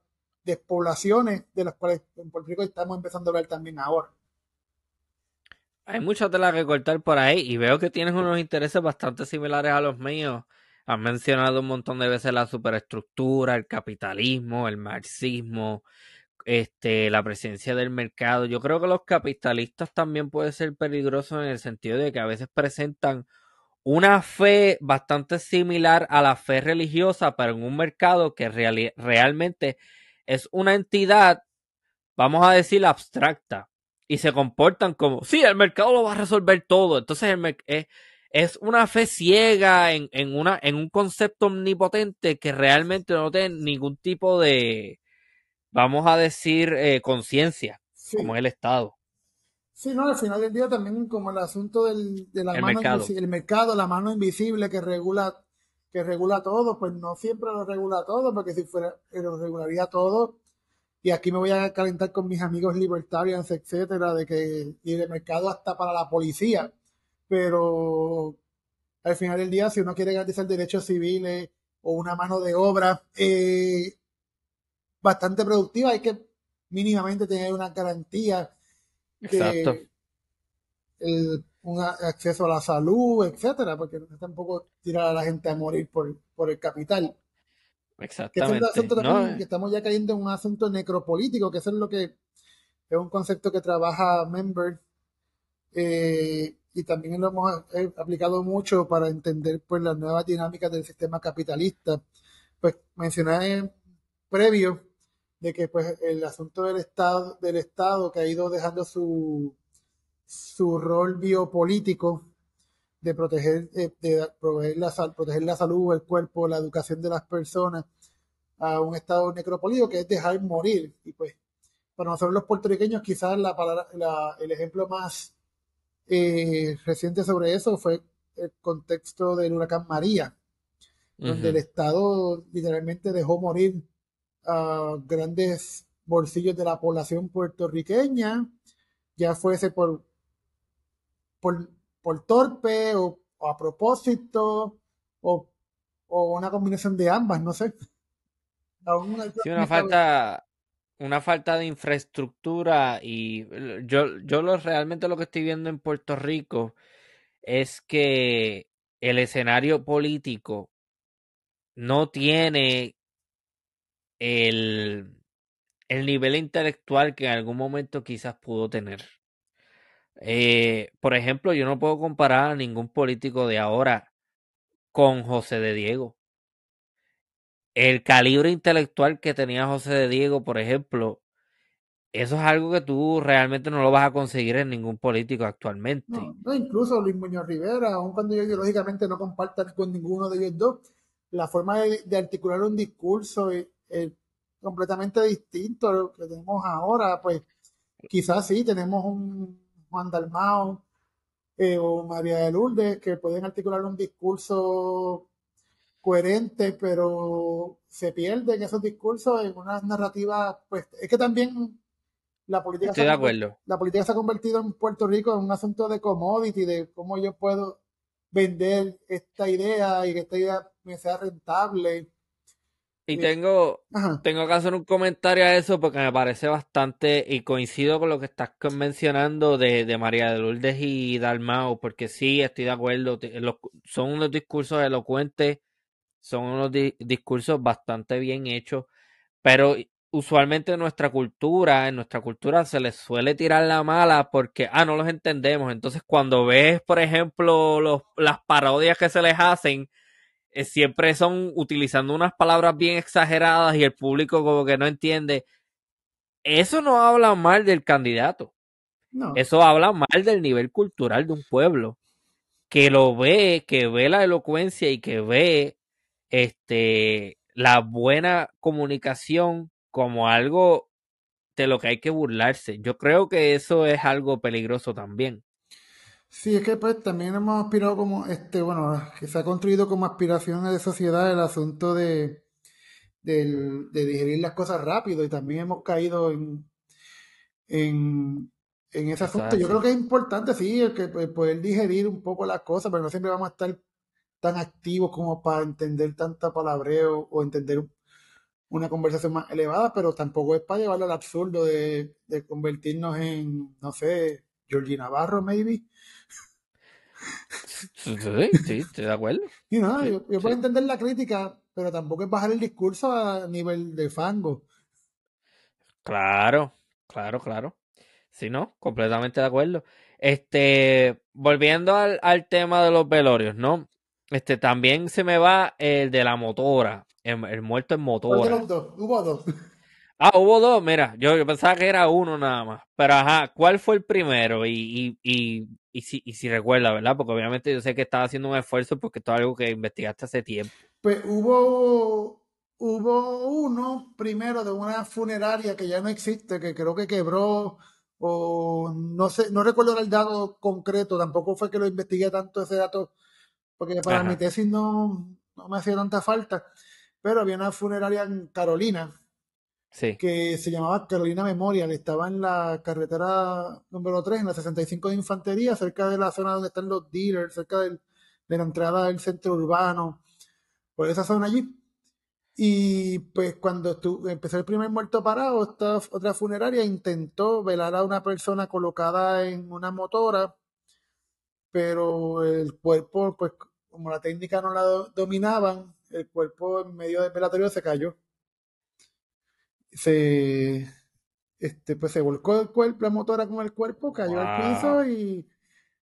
despoblaciones de las cuales en Puerto Rico estamos empezando a ver también ahora. Hay mucha tela que cortar por ahí y veo que tienes unos intereses bastante similares a los míos. Has mencionado un montón de veces la superestructura, el capitalismo, el marxismo, este, la presencia del mercado. Yo creo que los capitalistas también pueden ser peligrosos en el sentido de que a veces presentan una fe bastante similar a la fe religiosa, pero en un mercado que realmente es una entidad, vamos a decir, abstracta. Y se comportan como, sí, el mercado lo va a resolver todo. Entonces es, es, una fe ciega en, en, una, en un concepto omnipotente que realmente no tiene ningún tipo de, vamos a decir, eh, conciencia, como es el Estado. Sí, no, al final del día también como el asunto del, de la mano mercado. el mercado, la mano invisible que regula que regula todo, pues no siempre lo regula todo, porque si fuera, eh, lo regularía todo, y aquí me voy a calentar con mis amigos libertarians, etcétera, de que y el mercado hasta para la policía, pero al final del día, si uno quiere garantizar derechos civiles o una mano de obra eh, bastante productiva, hay que mínimamente tener una garantía Exacto. el un acceso a la salud, etcétera, porque tampoco tirar a la gente a morir por, por el capital. Exactamente. Que, estamos ya cayendo en un asunto necropolítico, que eso es lo que es un concepto que trabaja Member eh, y también lo hemos eh, aplicado mucho para entender pues las nuevas dinámicas del sistema capitalista. Pues mencioné previo de que pues el asunto del estado del estado que ha ido dejando su su rol biopolítico de proteger, eh, de proveer la, proteger la salud, el cuerpo, la educación de las personas a un estado necropolítico que es dejar morir. Y pues, para nosotros los puertorriqueños, quizás la, la el ejemplo más eh, reciente sobre eso fue el contexto del huracán María, donde el Estado literalmente dejó morir a grandes bolsillos de la población puertorriqueña, ya fuese por, por, por torpe o, a propósito o, o, una combinación de ambas, no sé. Sí, una falta, una falta de infraestructura y yo, yo lo, realmente lo que estoy viendo en Puerto Rico es que el escenario político no tiene el, el nivel intelectual que en algún momento quizás pudo tener. Eh, por ejemplo, yo no puedo comparar a ningún político de ahora con José de Diego. El calibre intelectual que tenía José de Diego, por ejemplo, eso es algo que tú realmente no lo vas a conseguir en ningún político actualmente. No, incluso Luis Muñoz Rivera, aun cuando yo ideológicamente no compartan con ninguno de ellos dos, la forma de, articular un discurso es, completamente distinto a lo que tenemos ahora. Pues quizás sí, tenemos un Juan Dalmao eh, o María de Lourdes que pueden articular un discurso coherente, pero se pierden esos discursos en una narrativa, pues es que también la política, Estoy de acuerdo. la política se ha convertido en Puerto Rico en un asunto de commodity, de cómo yo puedo vender esta idea y que esta idea me sea rentable. Y tengo, tengo que hacer un comentario a eso porque me parece bastante y coincido con lo que estás mencionando de, de María de Lourdes y Dalmao, porque sí, estoy de acuerdo, son unos discursos elocuentes, son unos discursos bastante bien hechos, pero usualmente en nuestra cultura, en nuestra cultura se les suele tirar la mala porque, ah, no los entendemos. Entonces, cuando ves, por ejemplo, los, las parodias que se les hacen, siempre son utilizando unas palabras bien exageradas y el público como que no entiende. Eso no habla mal del candidato. No. Eso habla mal del nivel cultural de un pueblo que lo ve, que ve la elocuencia y que ve este la buena comunicación como algo de lo que hay que burlarse. Yo creo que eso es algo peligroso también. Sí, es que pues también hemos aspirado como, este, bueno, que se ha construido como aspiración de sociedad el asunto de, de, digerir las cosas rápido y también hemos caído en, en, ese asunto. Yo creo que es importante, sí, el que pues, poder digerir un poco las cosas, pero no siempre vamos a estar tan activos como para entender tanta palabreo o entender una conversación más elevada, pero tampoco es para llevarlo al absurdo de, convertirnos en, no sé, Georgie Navarro, maybe. Sí, sí, estoy de acuerdo. Y no, yo, puedo entender la crítica, pero tampoco es bajar el discurso a nivel de fango. Claro, claro, claro. Sí, no, completamente de acuerdo. Este, volviendo al, al tema de los velorios, ¿no? Este, también se me va el de la motora. El, muerto en motor. Hubo dos. Ah, hubo dos, mira, yo, yo, pensaba que era uno nada más. Pero ajá, ¿cuál fue el primero? Y, y, y, y, si, y si recuerda, ¿verdad? Porque obviamente yo sé que estaba haciendo un esfuerzo porque esto es algo que investigaste hace tiempo. Pues hubo, hubo uno primero de una funeraria que ya no existe, que creo que quebró, o no sé, no recuerdo el dato concreto, tampoco fue que lo investigué tanto ese dato, porque para mi tesis no, no me hacía tanta falta pero había una funeraria en Carolina que se llamaba Carolina Memorial, estaba en la carretera número 3, en la 65 de Infantería, cerca de la zona donde están los dealers, cerca de la entrada del centro urbano, por esa zona allí. Y pues cuando empezó el primer muerto parado, esta otra funeraria intentó velar a una persona colocada en una motora, pero el cuerpo, pues como la técnica no la dominaban, el cuerpo en medio del velatorio se cayó. Se, este, pues se volcó el cuerpo, la motora con el cuerpo, cayó al piso y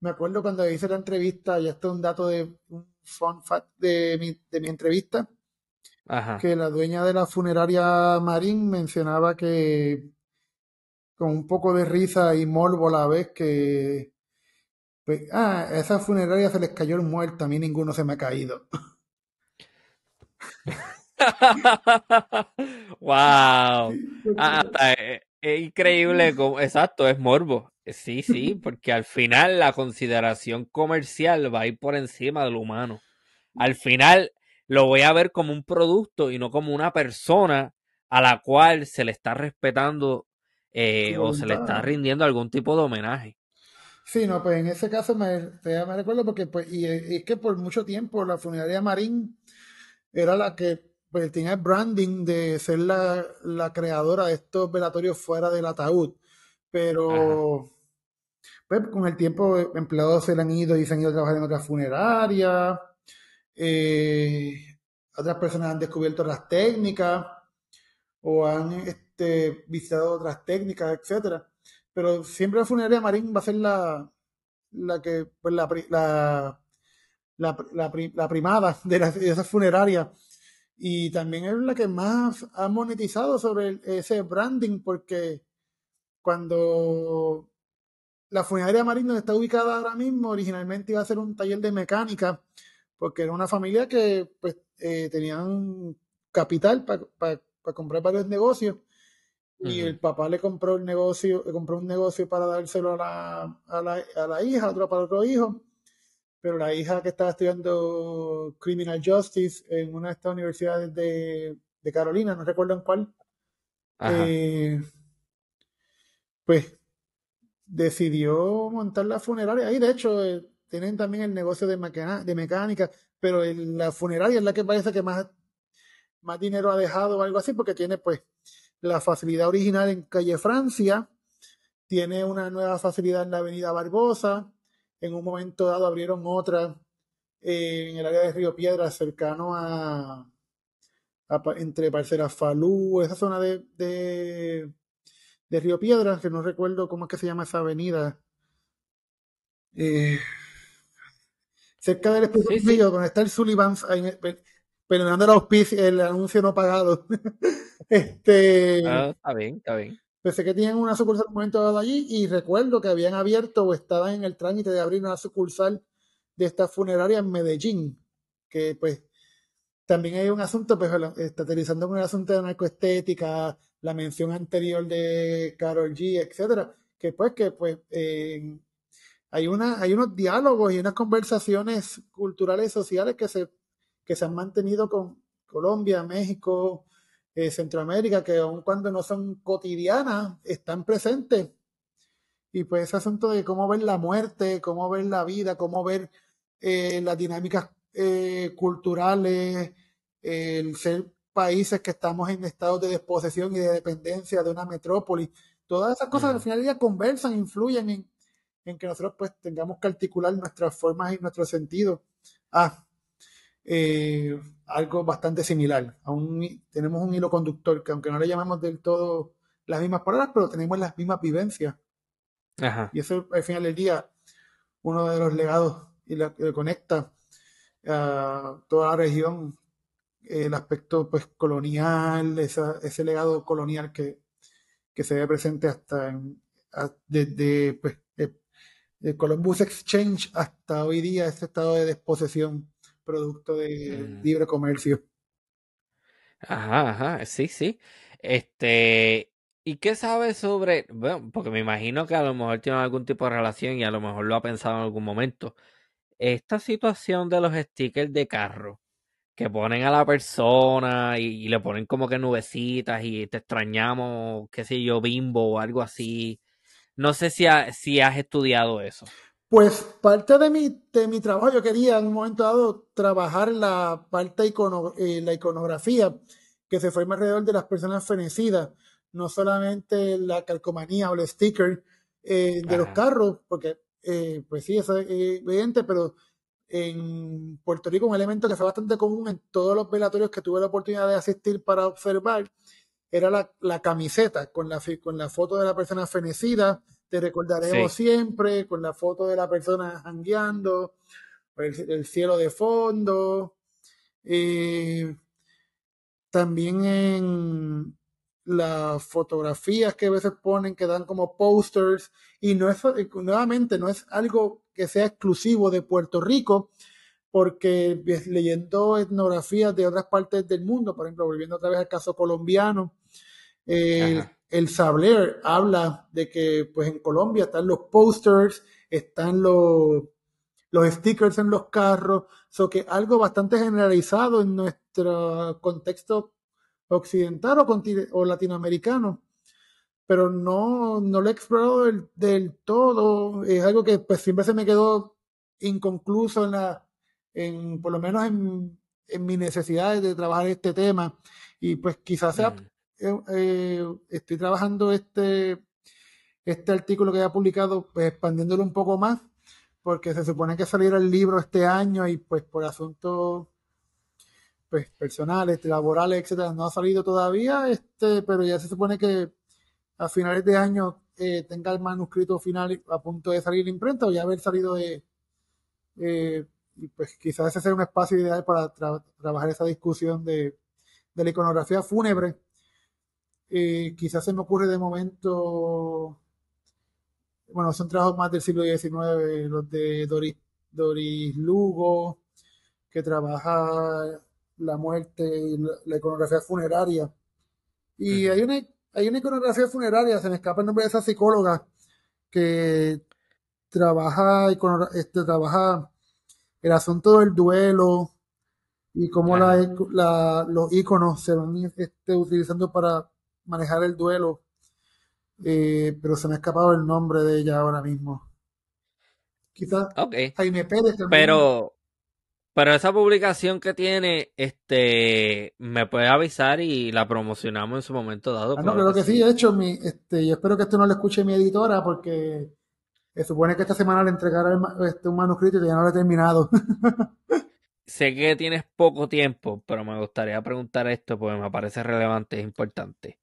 me acuerdo cuando hice la entrevista, ya está un dato de un fun fact de mi, de mi entrevista, que la dueña de la funeraria Marín mencionaba que con un poco de risa y morbo a la vez que pues, ah, a esa funeraria se les cayó el muerto, a mí ninguno se me ha caído. wow. Ah, es, increíble, como, exacto, es morbo. Sí, sí, porque al final la consideración comercial va a ir por encima del humano. Al final lo voy a ver como un producto y no como una persona a la cual se le está respetando eh, o se le está rindiendo algún tipo de homenaje. Sí, no, pues en ese caso me, me recuerdo porque, pues, y es que por mucho tiempo la funeraria Marín era la que pues, tenía el branding de ser la, creadora de estos velatorios fuera del ataúd. Pero, pues, con el tiempo, empleados se le han ido y se han ido a trabajar en otras funerarias. Eh, otras personas han descubierto las técnicas o han este, visitado otras técnicas, etcétera. Pero siempre la funeraria Marín va a ser la, la que, pues la, la, la, la primada de, de esa funeraria. Y también es la que más ha monetizado sobre ese branding, porque cuando la funeraria Marín donde está ubicada ahora mismo, originalmente iba a ser un taller de mecánica, porque era una familia que pues eh, tenían capital para comprar varios negocios y el papá le compró el negocio, le compró un negocio para dárselo a la, a la, a la hija, otro para otro hijo, pero la hija que estaba estudiando Criminal Justice en una de estas universidades de, de Carolina, no recuerdo en cuál, eh, pues decidió montar la funeraria. Y de hecho, eh, tienen también el negocio de, de mecánica, pero la funeraria es la que parece que más, más dinero ha dejado o algo así, porque tiene pues la facilidad original en calle Francia, tiene una nueva facilidad en la avenida Barbosa, en un momento dado abrieron otra eh, en el área de Río Piedra, cercano a, entre Parceras Falú, esa zona de, de, Río Piedra, que no recuerdo cómo es que se llama esa avenida. Eh, cerca del espectáculo donde está el Sullivan, perdonando el auspicio, el anuncio no pagado. este, ah, está bien, está bien. Pensé que tenían una sucursal un momento dado allí y recuerdo que habían abierto o estaban en el trámite de abrir una sucursal de esta funeraria en Medellín, que pues también hay un asunto, pues estatalizando con el asunto de narcoestética, la mención anterior de Carol G, etcétera, que pues que pues hay una, hay unos diálogos y unas conversaciones culturales y sociales que se que se han mantenido con Colombia, México, eh, Centroamérica, que aun cuando no son cotidianas, están presentes. Y pues ese asunto de cómo ver la muerte, cómo ver la vida, cómo ver eh, las dinámicas eh, culturales, el ser países que estamos en estados de desposesión y de dependencia de una metrópoli, todas esas cosas al final ya conversan, influyen en, en que nosotros pues tengamos que articular nuestras formas y nuestros sentidos. Ah, eh, algo bastante similar. Aún tenemos un hilo conductor que aunque no le llamemos del todo las mismas palabras, pero tenemos las mismas vivencias. Y eso al final del día, uno de los legados y la, que conecta a toda la región, el aspecto pues colonial, ese legado colonial que, que se ve presente hasta desde pues, el Columbus Exchange hasta hoy día, ese estado de desposesión producto de mm. libre comercio. Ajá, ajá, sí, sí. Este, ¿y qué sabes sobre, bueno, porque me imagino que a lo mejor tiene algún tipo de relación y a lo mejor lo ha pensado en algún momento. Esta situación de los stickers de carro que ponen a la persona y, le ponen como que nubecitas y te extrañamos, qué sé yo, bimbo o algo así. No sé si, si has estudiado eso. Pues parte de mi, de mi trabajo, yo quería en un momento dado trabajar la parte icono, eh, la iconografía que se forma alrededor de las personas fenecidas, no solamente la calcomanía o el sticker eh, de los carros, porque eh, pues sí, eso es evidente, pero en Puerto Rico un elemento que fue bastante común en todos los velatorios que tuve la oportunidad de asistir para observar era la, la camiseta con la, con la foto de la persona fenecida, te recordaremos siempre con la foto de la persona jangueando, el, cielo de fondo. Eh, también en las fotografías que a veces ponen que dan como posters y no es nuevamente no es algo que sea exclusivo de Puerto Rico porque leyendo etnografías de otras partes del mundo, por ejemplo, volviendo otra vez al caso colombiano, eh, el Sabler habla de que pues en Colombia están los posters, están los, los stickers en los carros, so que algo bastante generalizado en nuestro contexto occidental o, latinoamericano, pero no, no lo he explorado del, todo. Es algo que pues siempre se me quedó inconcluso en la, en, por lo menos en, en mis necesidades de trabajar este tema. Y pues quizás sea, eh, eh, estoy trabajando este, este artículo que he publicado, pues expandiéndolo un poco más, porque se supone que saliera el libro este año y pues por asuntos pues, personales, laborales, etcétera, no ha salido todavía, este, pero ya se supone que a finales de año eh, tenga el manuscrito final a punto de salir imprenta o ya haber salido de eh, pues quizás ese sea un espacio ideal para trabajar esa discusión de, de la iconografía fúnebre. Eh, quizás se me ocurre de momento, bueno, son trabajos más del siglo XIX, los de Doris, Doris Lugo, que trabaja la muerte y la, iconografía funeraria. Y hay, una, hay una iconografía funeraria, se me escapa el nombre de esa psicóloga, que trabaja, este, trabaja el asunto del duelo y cómo la, los iconos se van este, utilizando para manejar el duelo. Eh, pero se me ha escapado el nombre de ella ahora mismo. Quizás Jaime Pérez Pero, pero esa publicación que tiene, este, me puede avisar y la promocionamos en su momento dado. Ah, no, que, sí. De hecho, mi, este, y espero que esto no lo escuche mi editora porque se supone que esta semana le entregará este, un manuscrito y ya no lo he terminado. sé que tienes poco tiempo, pero me gustaría preguntar esto porque me parece relevante e importante.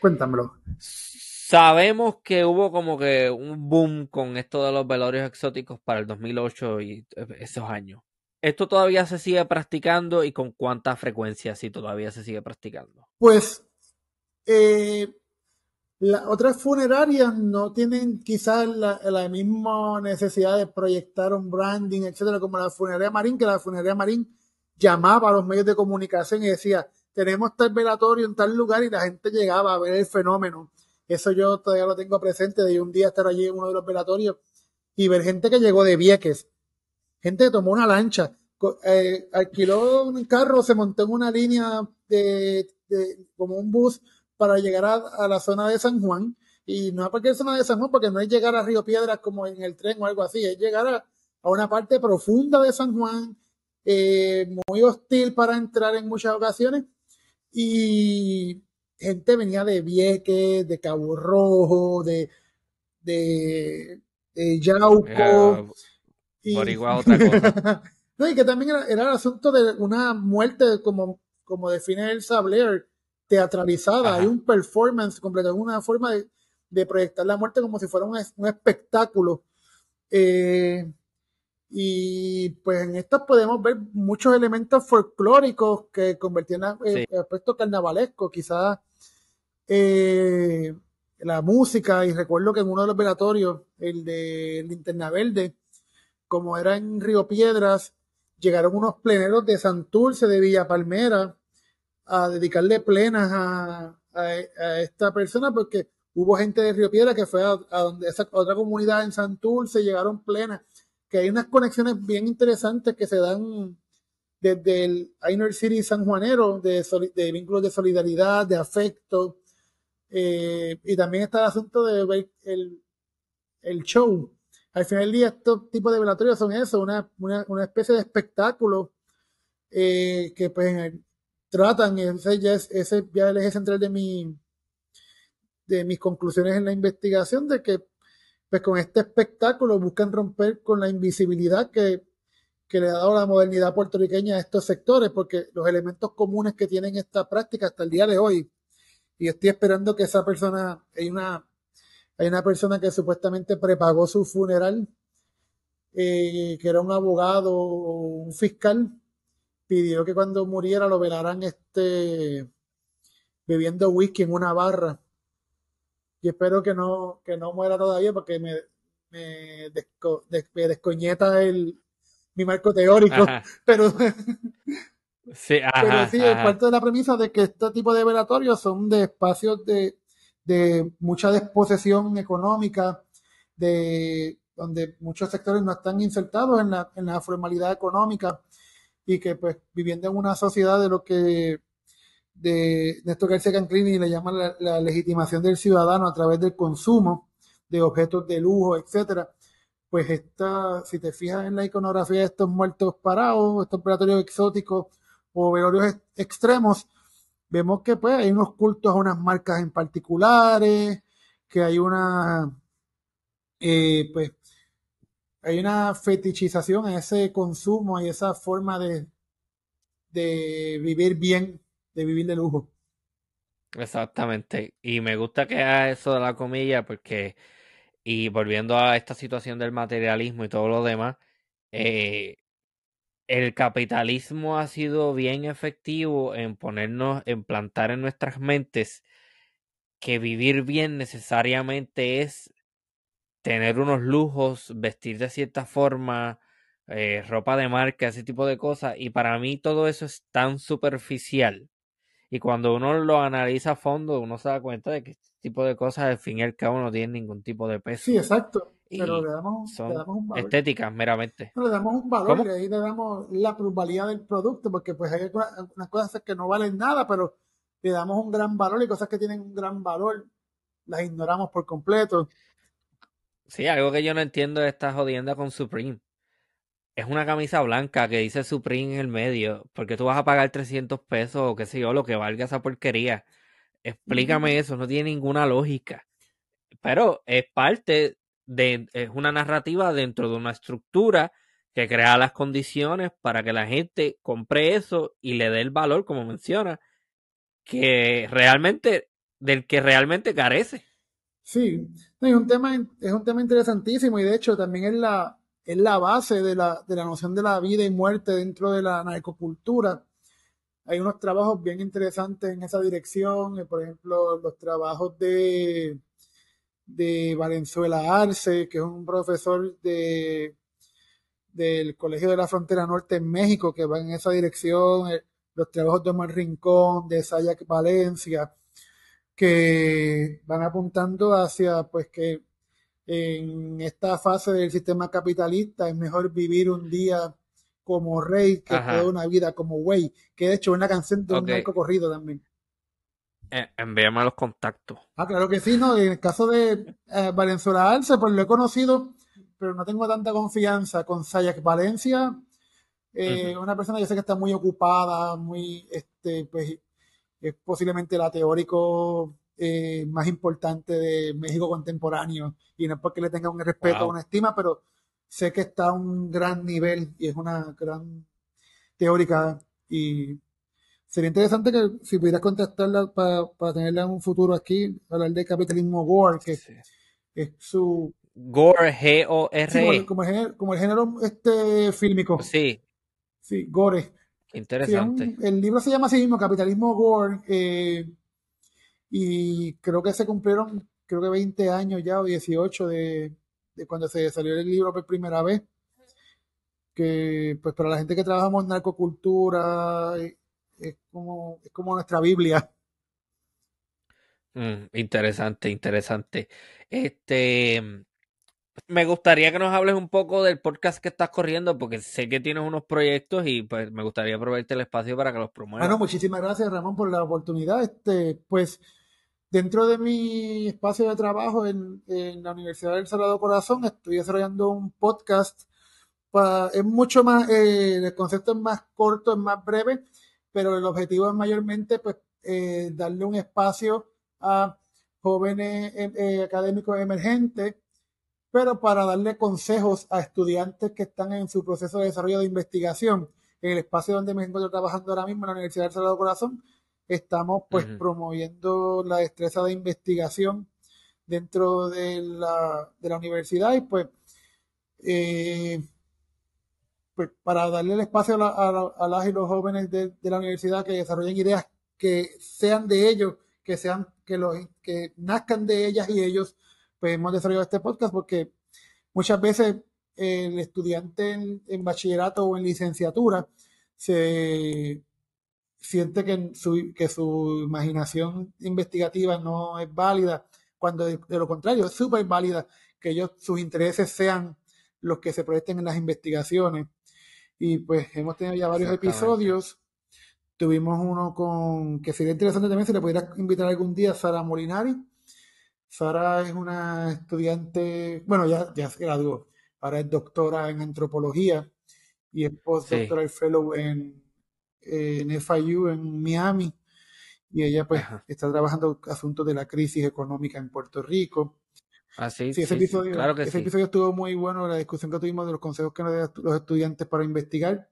Cuéntamelo. Sabemos que hubo como que un boom con esto de los velorios exóticos para el 2008 y esos años. ¿Esto todavía se sigue practicando y con cuánta frecuencia si todavía se sigue practicando? Pues eh, las otras funerarias no tienen quizás la, misma necesidad de proyectar un branding, etcétera, como la funeraria Marín, que la funeraria Marín llamaba a los medios de comunicación y decía, tenemos tal velatorio en tal lugar y la gente llegaba a ver el fenómeno. Eso yo todavía lo tengo presente de un día estar allí en uno de los velatorios y ver gente que llegó de Vieques, gente tomó una lancha, eh, alquiló un carro, se montó en una línea de, como un bus para llegar a, la zona de San Juan. Y no es porque zona de San Juan, porque no es llegar a Río Piedras como en el tren o algo así, es llegar a, una parte profunda de San Juan, eh, muy hostil para entrar en muchas ocasiones. Y gente venía de Vieques, de Cabo Rojo, de, de, Yauco. No, y que también era, el asunto de una muerte, como, como define el Sabler, teatralizada. Hay un performance completo, una forma de, proyectar la muerte como si fuera un, espectáculo. Eh, y pues en esto podemos ver muchos elementos folclóricos que convertían en eh, aspecto carnavalesco. Quizás eh, la música, y recuerdo que en uno de los velatorios, el de Linterna Verde, como era en Río Piedras, llegaron unos pleneros de Santurce, de Villa Palmera, a dedicarle plenas a, esta persona porque hubo gente de Río Piedra que fue a, donde esa otra comunidad en Santurce, llegaron plenas, que hay unas conexiones bien interesantes que se dan desde el Inner City sanjuanero, de, de vínculos de solidaridad, de afecto, eh, y también está el asunto de ver el, el show, al final del día, estos tipos de velatorios son eso, una, especie de espectáculo eh, que pues tratan, ese ya es, ese ya el eje central de mi de mis conclusiones en la investigación, de que pues con este espectáculo buscan romper con la invisibilidad que, que le ha dado la modernidad puertorriqueña a estos sectores, porque los elementos comunes que tienen esta práctica hasta el día de hoy, y estoy esperando que esa persona, hay una hay una persona que supuestamente prepagó su funeral, eh, que era un abogado o un fiscal, pidió que cuando muriera lo velaran este bebiendo whisky en una barra. Y espero que no, que no muera todavía porque me, me, descoñeta el, mi marco teórico. Pero, sí, pero sí, parte de la premisa de que este tipo de velatorios son de espacios de, de mucha desposesión económica, de donde muchos sectores no están insertados en la, en la formalidad económica y que pues viviendo en una sociedad de lo que de Néstor García Canclini le llaman la, legitimación del ciudadano a través del consumo de objetos de lujo, etcétera. Pues esta, si te fijas en la iconografía de estos muertos parados, estos operatorios exóticos o velorios extremos, vemos que pues hay unos cultos a unas marcas en particulares, que hay una eh, pues hay una fetichización a ese consumo y esa forma de, de vivir bien, de vivir de lujo. Exactamente. Y me gusta que haga eso de la comilla porque, y volviendo a esta situación del materialismo y todo lo demás, eh, el capitalismo ha sido bien efectivo en ponernos, en plantar en nuestras mentes que vivir bien necesariamente es tener unos lujos, vestir de cierta forma, eh, ropa de marca, ese tipo de cosas. Y para mí todo eso es tan superficial. Y cuando uno lo analiza a fondo, uno se da cuenta de que este tipo de cosas, al fin y al cabo, no tienen ningún tipo de peso. Sí, exacto. Pero le damos, son un valor. estéticas meramente. Pero le damos un valor y ahí le damos la plusvalía del producto, porque pues hay unas cosas que no valen nada, pero le damos un gran valor y cosas que tienen un gran valor las ignoramos por completo. Sí, algo que yo no entiendo es esta jodienda con Supreme. Es una camisa blanca que dice Supreme en el medio. porque tú vas a pagar 300 pesos o qué sé yo, lo que valga esa porquería? Explícame eso, no tiene ninguna lógica. Pero es parte de, es una narrativa dentro de una estructura que crea las condiciones para que la gente compre eso y le dé el valor, como menciona, que realmente, del que realmente carece. Sí, es un tema, es un tema interesantísimo y de hecho también es la, es la base de la, de la noción de la vida y muerte dentro de la narcocultura. Hay unos trabajos bien interesantes en esa dirección, eh, por ejemplo, los trabajos de, de Valenzuela Arce, que es un profesor de, del Colegio de la Frontera Norte en México, que va en esa dirección, eh, los trabajos de Omar Rincón, de Sayak Valencia, que van apuntando hacia pues que en esta fase del sistema capitalista es mejor vivir un día como rey que toda una vida como güey, que de hecho es una canción de un narco corrido también. Eh, envíame los contactos. Ah, claro que sí, ¿no? En el caso de eh, Valenzuela Arce, pues lo he conocido, pero no tengo tanta confianza con Sayak Valencia. Eh, Una persona yo sé que está muy ocupada, muy, este, pues es posiblemente la teórico eh, más importante de México contemporáneo. Y no es porque le tenga un respeto o una estima, pero sé que está a un gran nivel y es una gran teórica. Y sería interesante que si pudieras contactarla para, tenerla en un futuro aquí, hablar de capitalismo Gore, que es su. Gore, G-O-R-E. como, el, como, el, género este fílmico. Sí. Sí, Gore. Interesante. el libro se llama así mismo, Capitalismo Gore, eh, y creo que se cumplieron, creo que 20 años ya o 18 de, cuando se salió el libro por primera vez. Que pues para la gente que trabajamos en narcocultura eh, es como, es como nuestra Biblia. Mm, interesante, interesante. Este, me gustaría que nos hables un poco del podcast que estás corriendo, porque sé que tienes unos proyectos y pues me gustaría proveerte el espacio para que los promuevas. Bueno, muchísimas gracias Ramón por la oportunidad. Este, pues dentro de mi espacio de trabajo en, la Universidad del Sagrado Corazón estoy desarrollando un podcast. es mucho más, eh, el concepto es más corto, es más breve, pero el objetivo es mayormente pues eh, darle un espacio a jóvenes eh, académicos emergentes pero para darle consejos a estudiantes que están en su proceso de desarrollo de investigación. En el espacio donde me encuentro trabajando ahora mismo en la Universidad del Salvador Corazón, estamos pues promoviendo la destreza de investigación dentro de la, de la universidad y pues, eh, pues para darle el espacio a, las y los jóvenes de, de, la universidad que desarrollen ideas que sean de ellos, que sean, que los, que nazcan de ellas y ellos pues hemos desarrollado este podcast porque muchas veces el estudiante en, bachillerato o en licenciatura se siente que su, que su imaginación investigativa no es válida, cuando de, lo contrario es súper válida que ellos, sus intereses sean los que se proyecten en las investigaciones. Y pues hemos tenido ya varios episodios Tuvimos uno con, que sería interesante también si le pudiera invitar algún día, Sara Molinari. Sara es una estudiante, bueno, ya, ya se graduó, ahora es doctora en antropología y es postdoctoral fellow en, en FIU en Miami. Y ella pues está trabajando asuntos de la crisis económica en Puerto Rico. Ah, sí, ese, episodio, claro que ese episodio estuvo muy bueno, la discusión que tuvimos de los consejos que nos dan los estudiantes para investigar.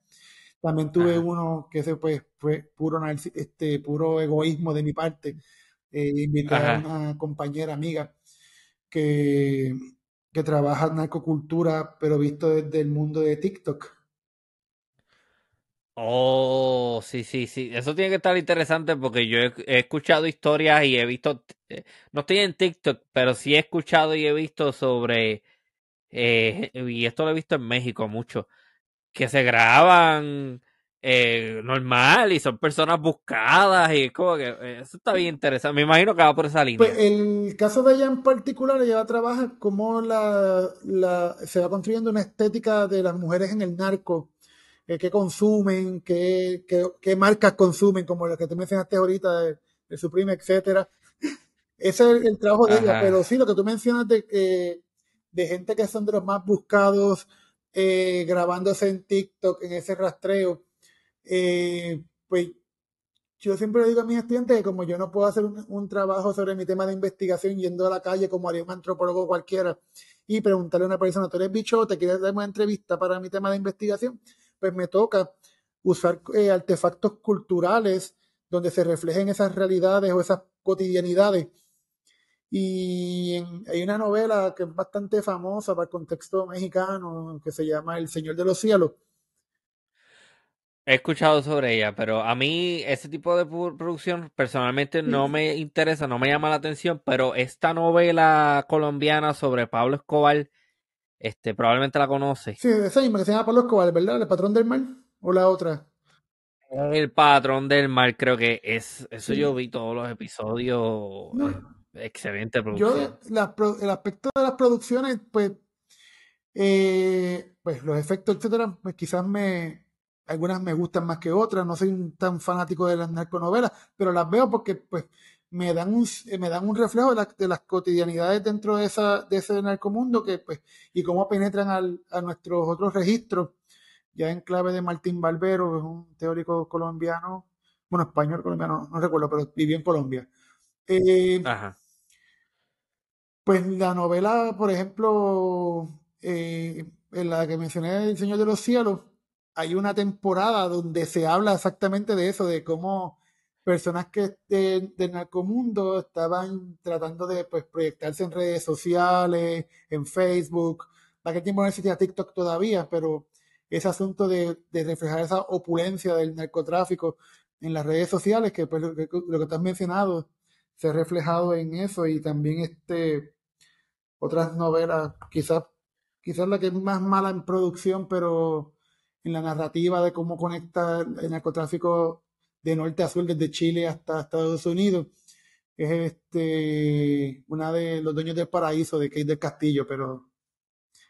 También tuve uno que ese pues fue puro, este, puro egoísmo de mi parte. Eh, invité a una compañera amiga que, que trabaja en narcocultura, pero visto desde el mundo de TikTok. Oh, sí, sí, sí. Eso tiene que estar interesante porque yo he, escuchado historias y he visto, eh, no estoy en TikTok, pero sí he escuchado y he visto sobre, eh, y esto lo he visto en México mucho, que se graban eh, normal y son personas buscadas y como que eh, eso está bien interesante. Me imagino que va por esa línea. Pues el caso de ella en particular, ella trabaja cómo la, la, se va construyendo una estética de las mujeres en el narco, eh, qué consumen, qué, qué, qué, marcas consumen, como la que tú mencionaste ahorita de, de Supreme, etcétera. Ese es el, trabajo de ella, pero sí, lo que tú mencionas de, de gente que son de los más buscados, eh, grabándose en TikTok, en ese rastreo. Eh, pues yo siempre le digo a mis estudiantes que como yo no puedo hacer un, trabajo sobre mi tema de investigación yendo a la calle como haría un antropólogo cualquiera y preguntarle a una persona, tú eres bichote, quieres darme una entrevista para mi tema de investigación, pues me toca usar eh, artefactos culturales donde se reflejen esas realidades o esas cotidianidades y hay una novela que es bastante famosa para el contexto mexicano que se llama El Señor de los Cielos. He escuchado sobre ella, pero a mí ese tipo de producción personalmente no me interesa, no me llama la atención, pero esta novela colombiana sobre Pablo Escobar, este, probablemente la conoce. Sí, esa misma que se llama Pablo Escobar, ¿verdad? ¿El patrón del mal? ¿O la otra? El patrón del mal, creo que es. Eso yo vi todos los episodios. Excelente producción. Yo, el aspecto de las producciones, pues, eh, pues los efectos, etcétera, pues quizás me, algunas me gustan más que otras, no soy tan fanático de las narconovelas, pero las veo porque, pues, me dan un, me dan un reflejo de, las cotidianidades dentro de, esa, de ese narcomundo que, pues, y cómo penetran al, a nuestros otros registros, ya en clave de Martín Barbero, es un teórico colombiano, bueno, español colombiano, no, recuerdo, pero vivió en Colombia. Eh, Ajá. Pues la novela, por ejemplo, eh, en la que mencioné El Señor de los Cielos, hay una temporada donde se habla exactamente de eso, de cómo personas que del narcomundo estaban tratando de pues, proyectarse en redes sociales, en Facebook. Para qué tiempo no existía TikTok todavía, pero ese asunto de, reflejar esa opulencia del narcotráfico en las redes sociales, que pues, lo, que, lo tú has mencionado, se ha reflejado en eso y también este otras novelas, quizás quizás la que es más mala en producción, pero en la narrativa de cómo conecta el narcotráfico de norte a sur desde Chile hasta Estados Unidos, es este una de los dueños del paraíso de Kate del Castillo, pero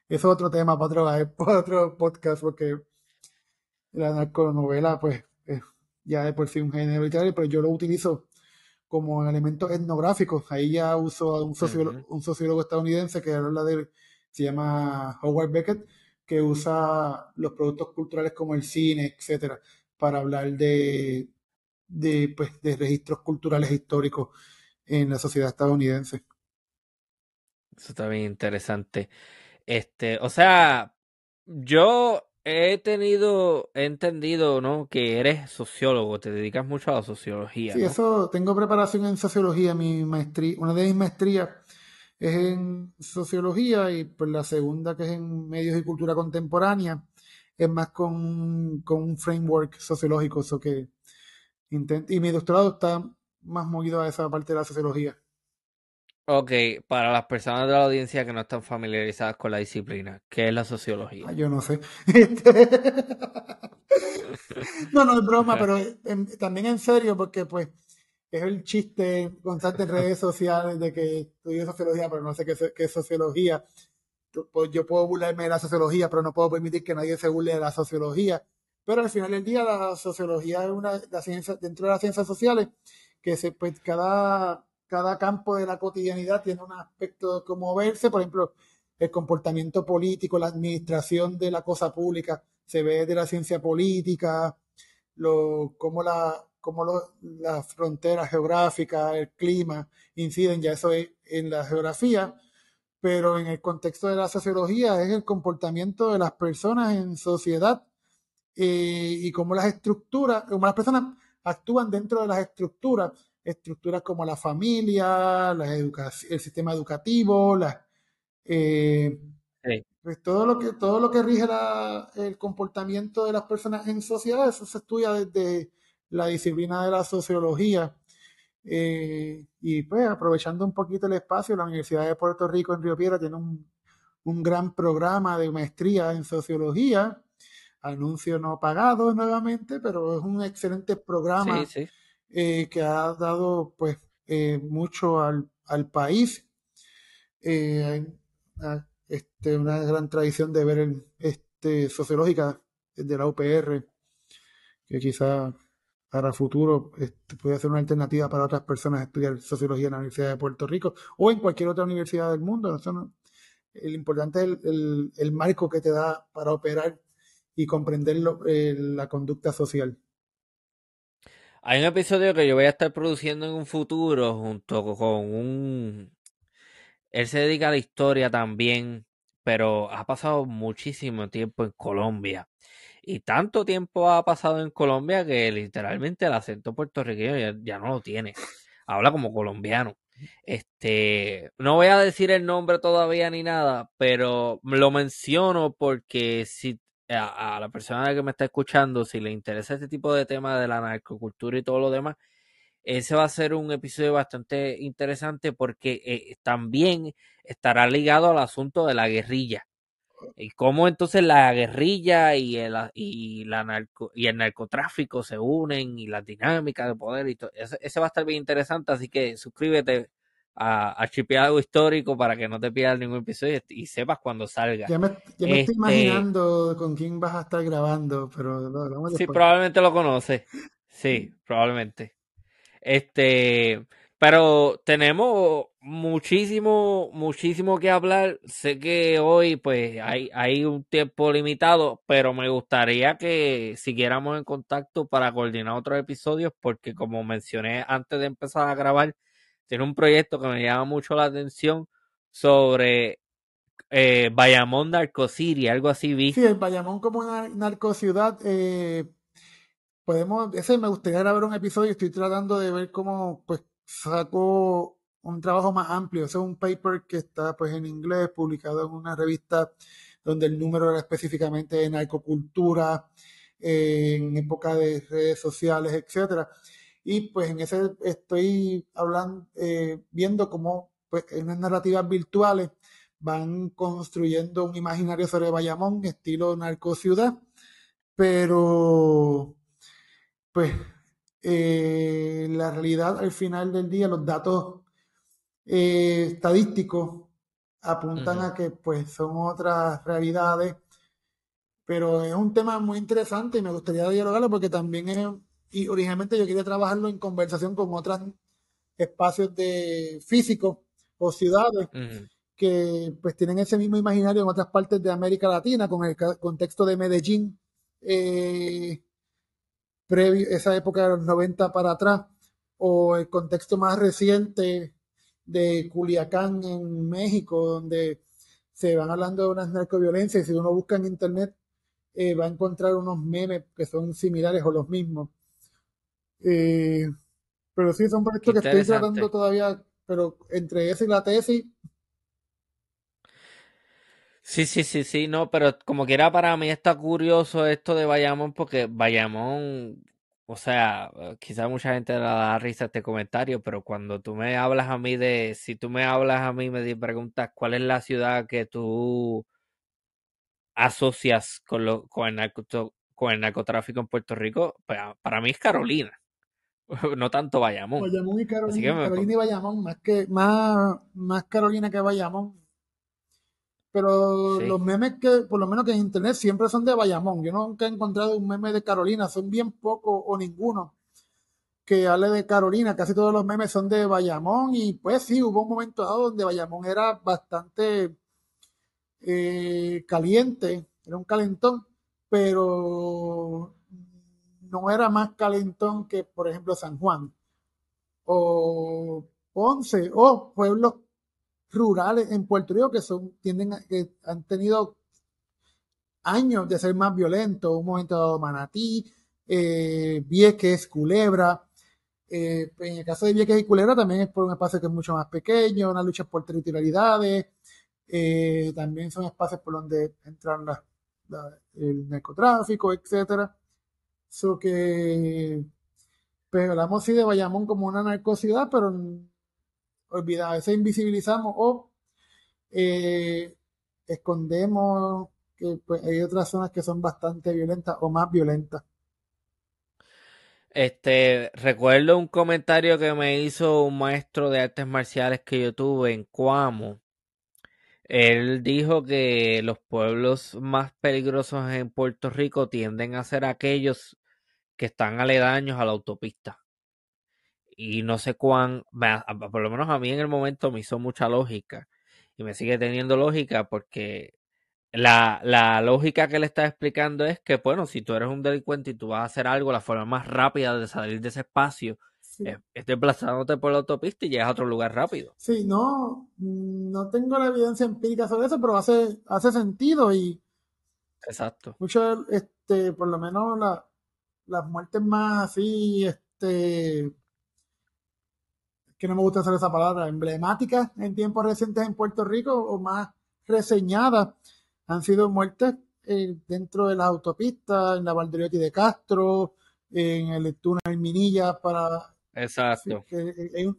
eso es otro tema para otro, para otro podcast, porque la narconovela, pues, ya de por sí un género literario, pero yo lo utilizo como elementos etnográficos. Ahí ya uso a un sociólogo, un sociólogo estadounidense que habla de, se llama Howard Beckett, que usa los productos culturales como el cine, etcétera, para hablar de, de, pues, de registros culturales históricos en la sociedad estadounidense. Eso está bien interesante. Este, o sea, yo he tenido, he entendido, ¿no? Que eres sociólogo, te dedicas mucho a la sociología. Sí, eso, tengo preparación en sociología, mi maestría, una de mis maestrías es en sociología y pues la segunda que es en medios y cultura contemporánea es más con, con un framework sociológico, eso que y mi doctorado está más movido a esa parte de la sociología. Ok, para las personas de la audiencia que no están familiarizadas con la disciplina, ¿qué es la sociología? Ah, yo no sé. no, no es broma, pero también en serio, porque pues es el chiste constante en redes sociales de que estudio sociología, pero no sé qué, es sociología. Pues, yo puedo burlarme de la sociología, pero no puedo permitir que nadie se burle de la sociología. pero al final del día la sociología es una la ciencia dentro de las ciencias sociales que se pues cada cada campo de la cotidianidad tiene un aspecto de cómo verse, por ejemplo, el comportamiento político, la administración de la cosa pública se ve de la ciencia política, lo, cómo, la, cómo lo, las fronteras geográficas, el clima inciden, ya eso es en la geografía, pero en el contexto de la sociología es el comportamiento de las personas en sociedad eh, y cómo las estructuras, cómo las personas actúan dentro de las estructuras, estructuras como la familia, la el sistema educativo, la, eh, pues todo lo que todo lo que rige el comportamiento de las personas en sociedad, eso se estudia desde la disciplina de la sociología. Eh, y pues aprovechando un poquito el espacio, la Universidad de Puerto Rico en Río Piedra tiene un, gran programa de maestría en sociología, anuncio no pagado nuevamente, pero es un excelente programa eh, que ha dado pues eh, mucho al, país. este, una gran tradición de ver el, este, sociológica de la UPR, que quizá para futuro este, puede ser una alternativa para otras personas estudiar sociología en la Universidad de Puerto Rico o en cualquier otra universidad del mundo. el importante es el, marco que te da para operar y comprender eh, la conducta social. Hay un episodio que yo voy a estar produciendo en un futuro junto con un... Él se dedica a la historia también, pero ha pasado muchísimo tiempo en Colombia. Y tanto tiempo ha pasado en Colombia que literalmente el acento puertorriqueño ya, no lo tiene. Habla como colombiano. Este, no voy a decir el nombre todavía ni nada, pero lo menciono porque si a, la persona que me está escuchando, si le interesa este tipo de tema de la narcocultura y todo lo demás, ese va a ser un episodio bastante interesante porque eh, también estará ligado al asunto de la guerrilla y cómo entonces la guerrilla y el, y la narco, y el narcotráfico se unen y las dinámicas de poder y todo. Ese, va a estar bien interesante, así que suscríbete a, a Histórico para que no te pierdas ningún episodio y, sepas cuando salga. Ya me, estoy este imaginando con quién vas a estar grabando, pero Sí, probablemente lo conoces. Sí, probablemente. Este, pero tenemos muchísimo, muchísimo que hablar. Sé que hoy pues hay, hay un tiempo limitado, pero me gustaría que siguiéramos en contacto para coordinar otros episodios porque como mencioné antes de empezar a grabar, tiene un proyecto que me llama mucho la atención sobre eh, Bayamón Narcocity, algo así vi. Sí, el Bayamón como una narcociudad. Eh, podemos, ese me gustaría grabar un episodio. Estoy tratando de ver cómo pues sacó un trabajo más amplio. es un paper que está pues en inglés, publicado en una revista donde el número era específicamente de narcocultura, en época de redes sociales, etcétera. Y pues en ese estoy hablando, eh, viendo cómo pues, en unas narrativas virtuales van construyendo un imaginario sobre Bayamón, estilo narcociudad, pero pues eh, la realidad al final del día, los datos eh, estadísticos apuntan a que pues son otras realidades, pero es un tema muy interesante y me gustaría dialogarlo porque también es, y originalmente yo quería trabajarlo en conversación con otros espacios de físicos o ciudades que pues tienen ese mismo imaginario en otras partes de América Latina, con el contexto de Medellín. Eh, previo, esa época de los 90 para atrás, o el contexto más reciente de Culiacán en México, donde se van hablando de unas narcoviolencias y si uno busca en internet eh, va a encontrar unos memes que son similares o los mismos. Eh, pero sí, son proyectos que estoy tratando todavía, pero entre ese y la tesis. Sí, sí, sí, sí, no, pero como quiera para mí está curioso esto de Bayamón porque Bayamón o sea, eh, quizá mucha gente le da risa este comentario, pero cuando tú me hablas a mí de, si tú me hablas a mí, me preguntas cuál es la ciudad que tú asocias con, lo, con, el, narcotráfico en Puerto Rico, pues, para mí es Carolina, no tanto Bayamón. Bayamón y Carolina, Carolina y Bayamón, más, que, más, más Carolina que Bayamón. Pero los memes que, por lo menos que en internet, siempre son de Bayamón. Yo nunca he encontrado un meme de Carolina, son bien pocos o ninguno que hable de Carolina. Casi todos los memes son de Bayamón y pues sí, hubo un momento dado donde Bayamón era bastante eh, caliente, era un calentón, pero no era más calentón que, por ejemplo, San Juan o Ponce o pueblos rurales en Puerto Rico que son tienden que han tenido años de ser más violentos, un momento dado Manatí, eh, Vieques, Culebra. Eh, en el caso de Vieques y Culebra también es por un espacio que es mucho más pequeño, una lucha por territorialidades, eh, también son espacios por donde entran el narcotráfico, etcétera. So que pues hablamos sí de Bayamón como una narcosidad, pero olvida, a veces invisibilizamos o eh, escondemos que pues, hay otras zonas que son bastante violentas o más violentas. Este, recuerdo un comentario que me hizo un maestro de artes marciales que yo tuve en Cuamo. Él dijo que los pueblos más peligrosos en Puerto Rico tienden a ser aquellos que están aledaños a la autopista y no sé cuán, por lo menos a mí en el momento me hizo mucha lógica y me sigue teniendo lógica porque la, la lógica que le está explicando es que, bueno, si tú eres un delincuente y tú vas a hacer algo, la forma más rápida de salir de ese espacio es, desplazándote por la autopista y llegas a otro lugar rápido. Sí, no, no tengo la evidencia empírica sobre eso, pero hace, hace sentido y... Exacto. Mucho, este, por lo menos la, las muertes más así, este, que no me gusta hacer esa palabra, emblemáticas en tiempos recientes en Puerto Rico o más reseñadas han sido muertes eh, dentro de las autopistas, en la Valderiotti de Castro, en el túnel Minilla para... Exacto.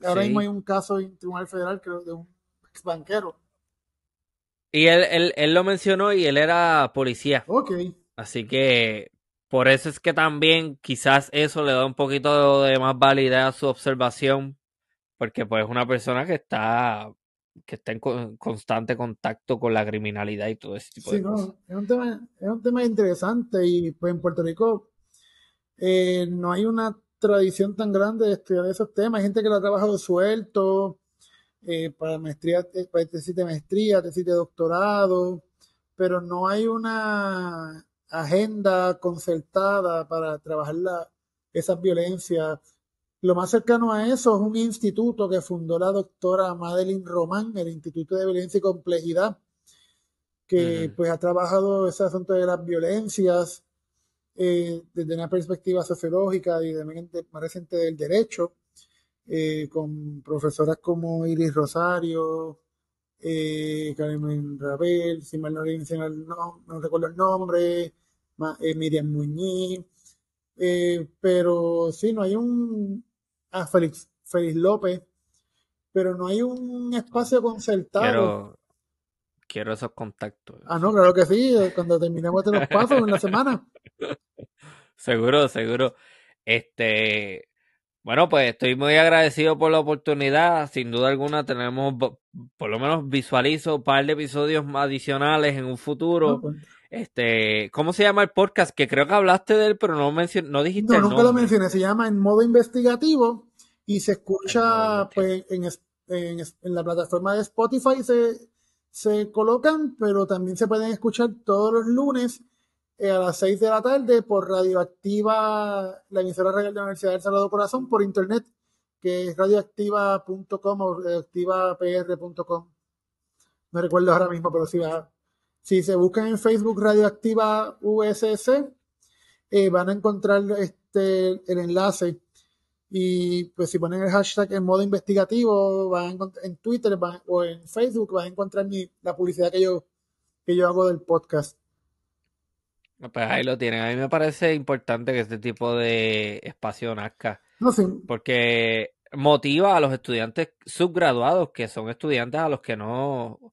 ahora mismo hay un caso en Tribunal Federal creo, de un ex banquero. Y él, él, él lo mencionó y él era policía. Ok. Así que por eso es que también quizás eso le da un poquito de más validez a su observación porque pues es una persona que está que está en constante contacto con la criminalidad y todo ese tipo de cosas. Es un, tema, es un tema interesante y pues en Puerto Rico eh, no hay una tradición tan grande de estudiar esos temas. Hay gente que lo ha trabajado suelto eh, para maestría, eh, para tesis de maestría, tesis de doctorado, pero no hay una agenda concertada para trabajar la, esas violencias lo más cercano a eso es un instituto que fundó la doctora Madeline Román, el Instituto de Violencia y Complejidad, que pues ha trabajado ese asunto de las violencias eh, desde una perspectiva sociológica y de más reciente del derecho, eh, con profesoras como Iris Rosario, eh, Carmen Rabel, si mal no, no, recuerdo el nombre, Miriam Muñiz, pero sí, no hay un a Félix, Félix López, pero no hay un espacio concertado. Quiero, quiero esos contactos. Ah, no, claro que sí, cuando terminemos de los pasos en la semana. Seguro, seguro. Este, bueno, pues estoy muy agradecido por la oportunidad. Sin duda alguna tenemos, por lo menos visualizo un par de episodios adicionales en un futuro. Pues. Este, ¿cómo se llama el podcast? Que creo que hablaste de él, pero no, no dijiste. No, nunca lo mencioné. Se llama En modo investigativo y se escucha pues en, en, la plataforma de Spotify se, se colocan, pero también se pueden escuchar todos los lunes eh, a las 6 de la tarde por Radioactiva, la emisora radial de la Universidad del Salvador Corazón, por internet, que es radioactiva.com o radioactivapr.com. No recuerdo ahora mismo, pero sí va si se buscan en Facebook Radioactiva USS, eh, van a encontrar este, el enlace. Y pues si ponen el hashtag en modo investigativo, van en Twitter o en Facebook, van a encontrar la publicidad que yo, que yo hago del podcast. Pues ahí lo tienen. A mí me parece importante que este tipo de espacio nazca. No, sé. Porque motiva a los estudiantes subgraduados, que son estudiantes a los que no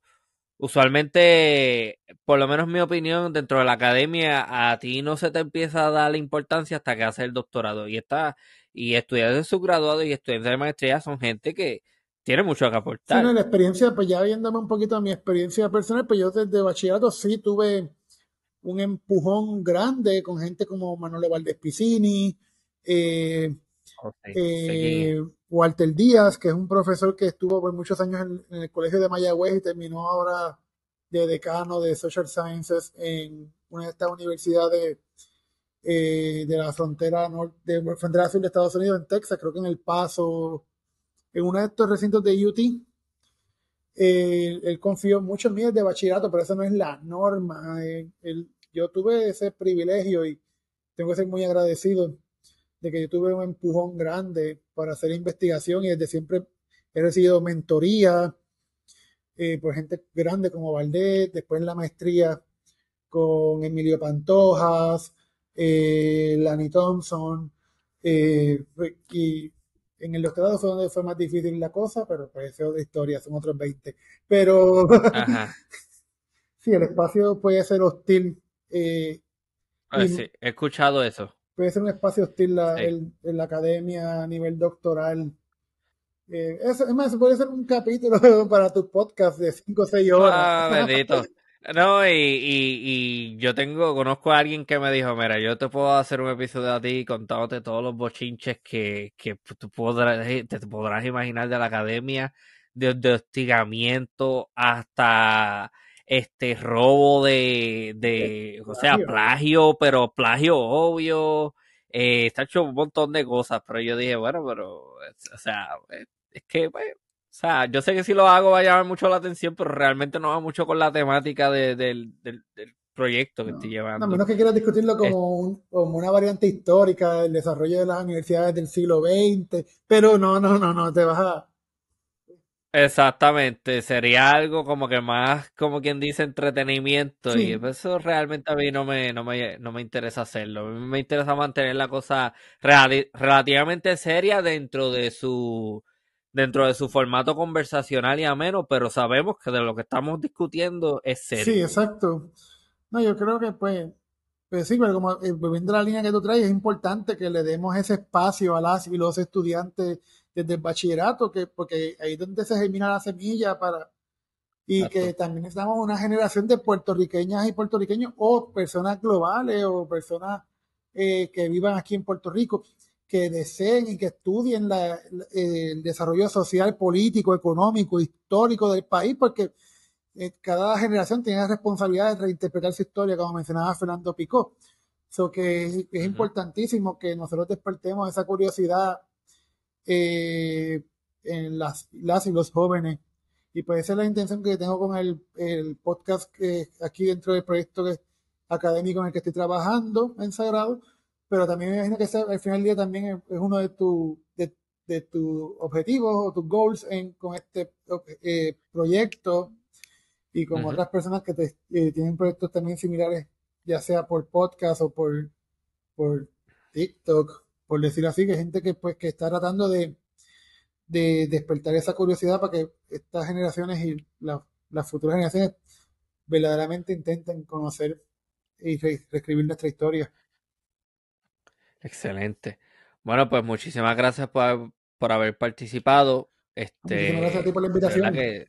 usualmente, por lo menos mi opinión, dentro de la academia, a ti no se te empieza a dar la importancia hasta que haces el doctorado. Y está, y estudiantes de subgraduados y estudiantes de maestría son gente que tiene mucho que aportar. Sí, no, la experiencia, pues ya viéndome un poquito a mi experiencia personal, pues yo desde bachillerato sí tuve un empujón grande con gente como Manolo Valdés Piscini, eh, eh, Walter Díaz, que es un profesor que estuvo por muchos años en, el colegio de Mayagüez y terminó ahora de decano de Social Sciences en una de estas universidades eh, de la frontera norte, de frontera sur de Estados Unidos, en Texas, creo que en El Paso, en uno de estos recintos de UT. él confió mucho en mí desde bachillerato, pero eso no es la norma. yo tuve ese privilegio y tengo que ser muy agradecido de que yo tuve un empujón grande para hacer investigación y desde siempre he recibido mentoría eh, por gente grande como Valdés, después la maestría con Emilio Pantojas, eh, Lani Thompson, eh, y en el doctorado fue donde fue más difícil la cosa, pero pues eso de historia, son otros 20. Pero sí, el espacio puede ser hostil. Ah, sí, he escuchado eso puede ser un espacio hostil en la academia a nivel doctoral. Eh, eso, es más, puede ser un capítulo para tu podcast de 5 o 6 horas. Ah, bendito. No, y, y, yo tengo, conozco a alguien que me dijo, mira, yo te puedo hacer un episodio a ti contándote todos los bochinches que, que tú podrás, te podrás imaginar de la academia, de, de hostigamiento hasta este robo de, de o sea, plagio, pero plagio obvio, eh, está hecho un montón de cosas, pero yo dije, bueno, pero, o sea, eh, es que, pues, o sea, yo sé que si lo hago va a llamar mucho la atención, pero realmente no va mucho con la temática de, del, del, proyecto que estoy llevando. A menos que quieras discutirlo como, como una variante histórica del desarrollo de las universidades del siglo XX, pero no, no, no, no, te vas a Exactamente, sería algo como que más, como quien dice, entretenimiento y eso realmente a mí no me, no me, no me interesa hacerlo. A mí me interesa mantener la cosa relativamente seria dentro de su, dentro de su formato conversacional y ameno, pero sabemos que de lo que estamos discutiendo es serio. Sí, exacto. No, yo creo que pues, pues sí, pero como eh, volviendo a la línea que tú traes, es importante que le demos ese espacio a las y los estudiantes desde el bachillerato, que, porque ahí es donde se germina la semilla para, y que también estamos una generación de puertorriqueñas y puertorriqueños o personas globales o personas eh, que vivan aquí en Puerto Rico que deseen y que estudien la, el desarrollo social, político, económico, histórico del país, porque eh, cada generación tiene la responsabilidad de reinterpretar su historia, como mencionaba Fernando Picó. So que es, importantísimo que nosotros despertemos esa curiosidad eh, en las, las y los jóvenes. Y pues esa es la intención que tengo con el, el podcast que aquí dentro del proyecto académico en el que estoy trabajando en Sagrado, pero también me imagino que al final del día también es, uno de tus de, de tus objetivos o tus goals en, con este eh, proyecto y con otras personas que te, eh, tienen proyectos también similares, ya sea por podcast o por, por TikTok por decirlo así, que gente que pues que está tratando de, despertar esa curiosidad para que estas generaciones y las futuras generaciones verdaderamente intenten conocer y reescribir nuestra historia. Excelente. Bueno, pues muchísimas gracias por, haber participado. Este, muchísimas gracias a ti por la invitación.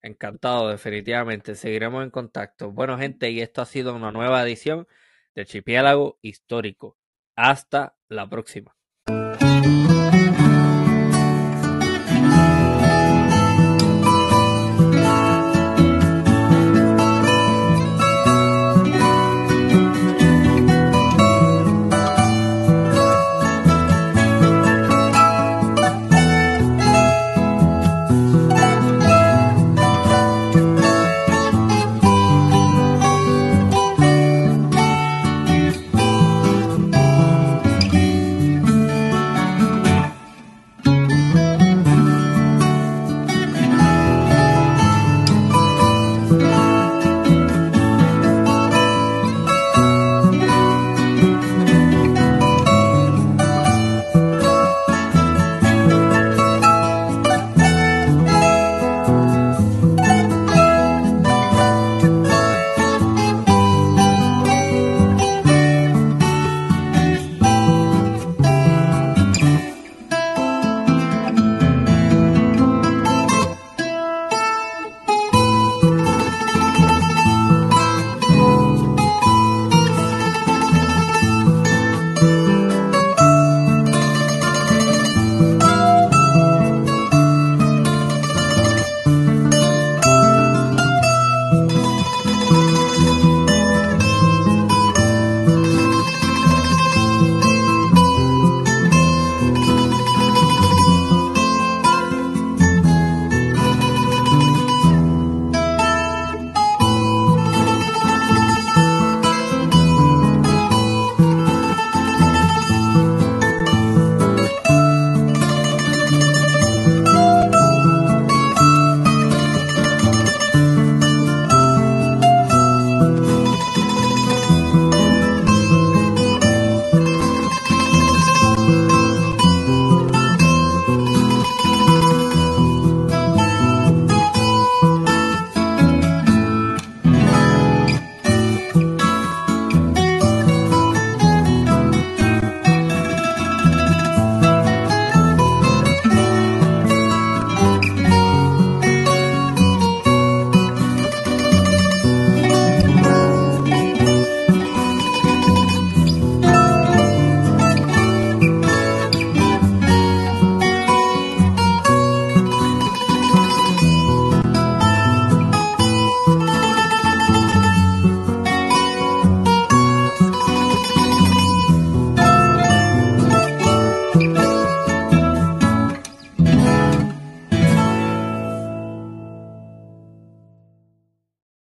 encantado, definitivamente. Seguiremos en contacto. Bueno, gente, y esto ha sido una nueva edición de Archipiélago Histórico. Hasta la próxima.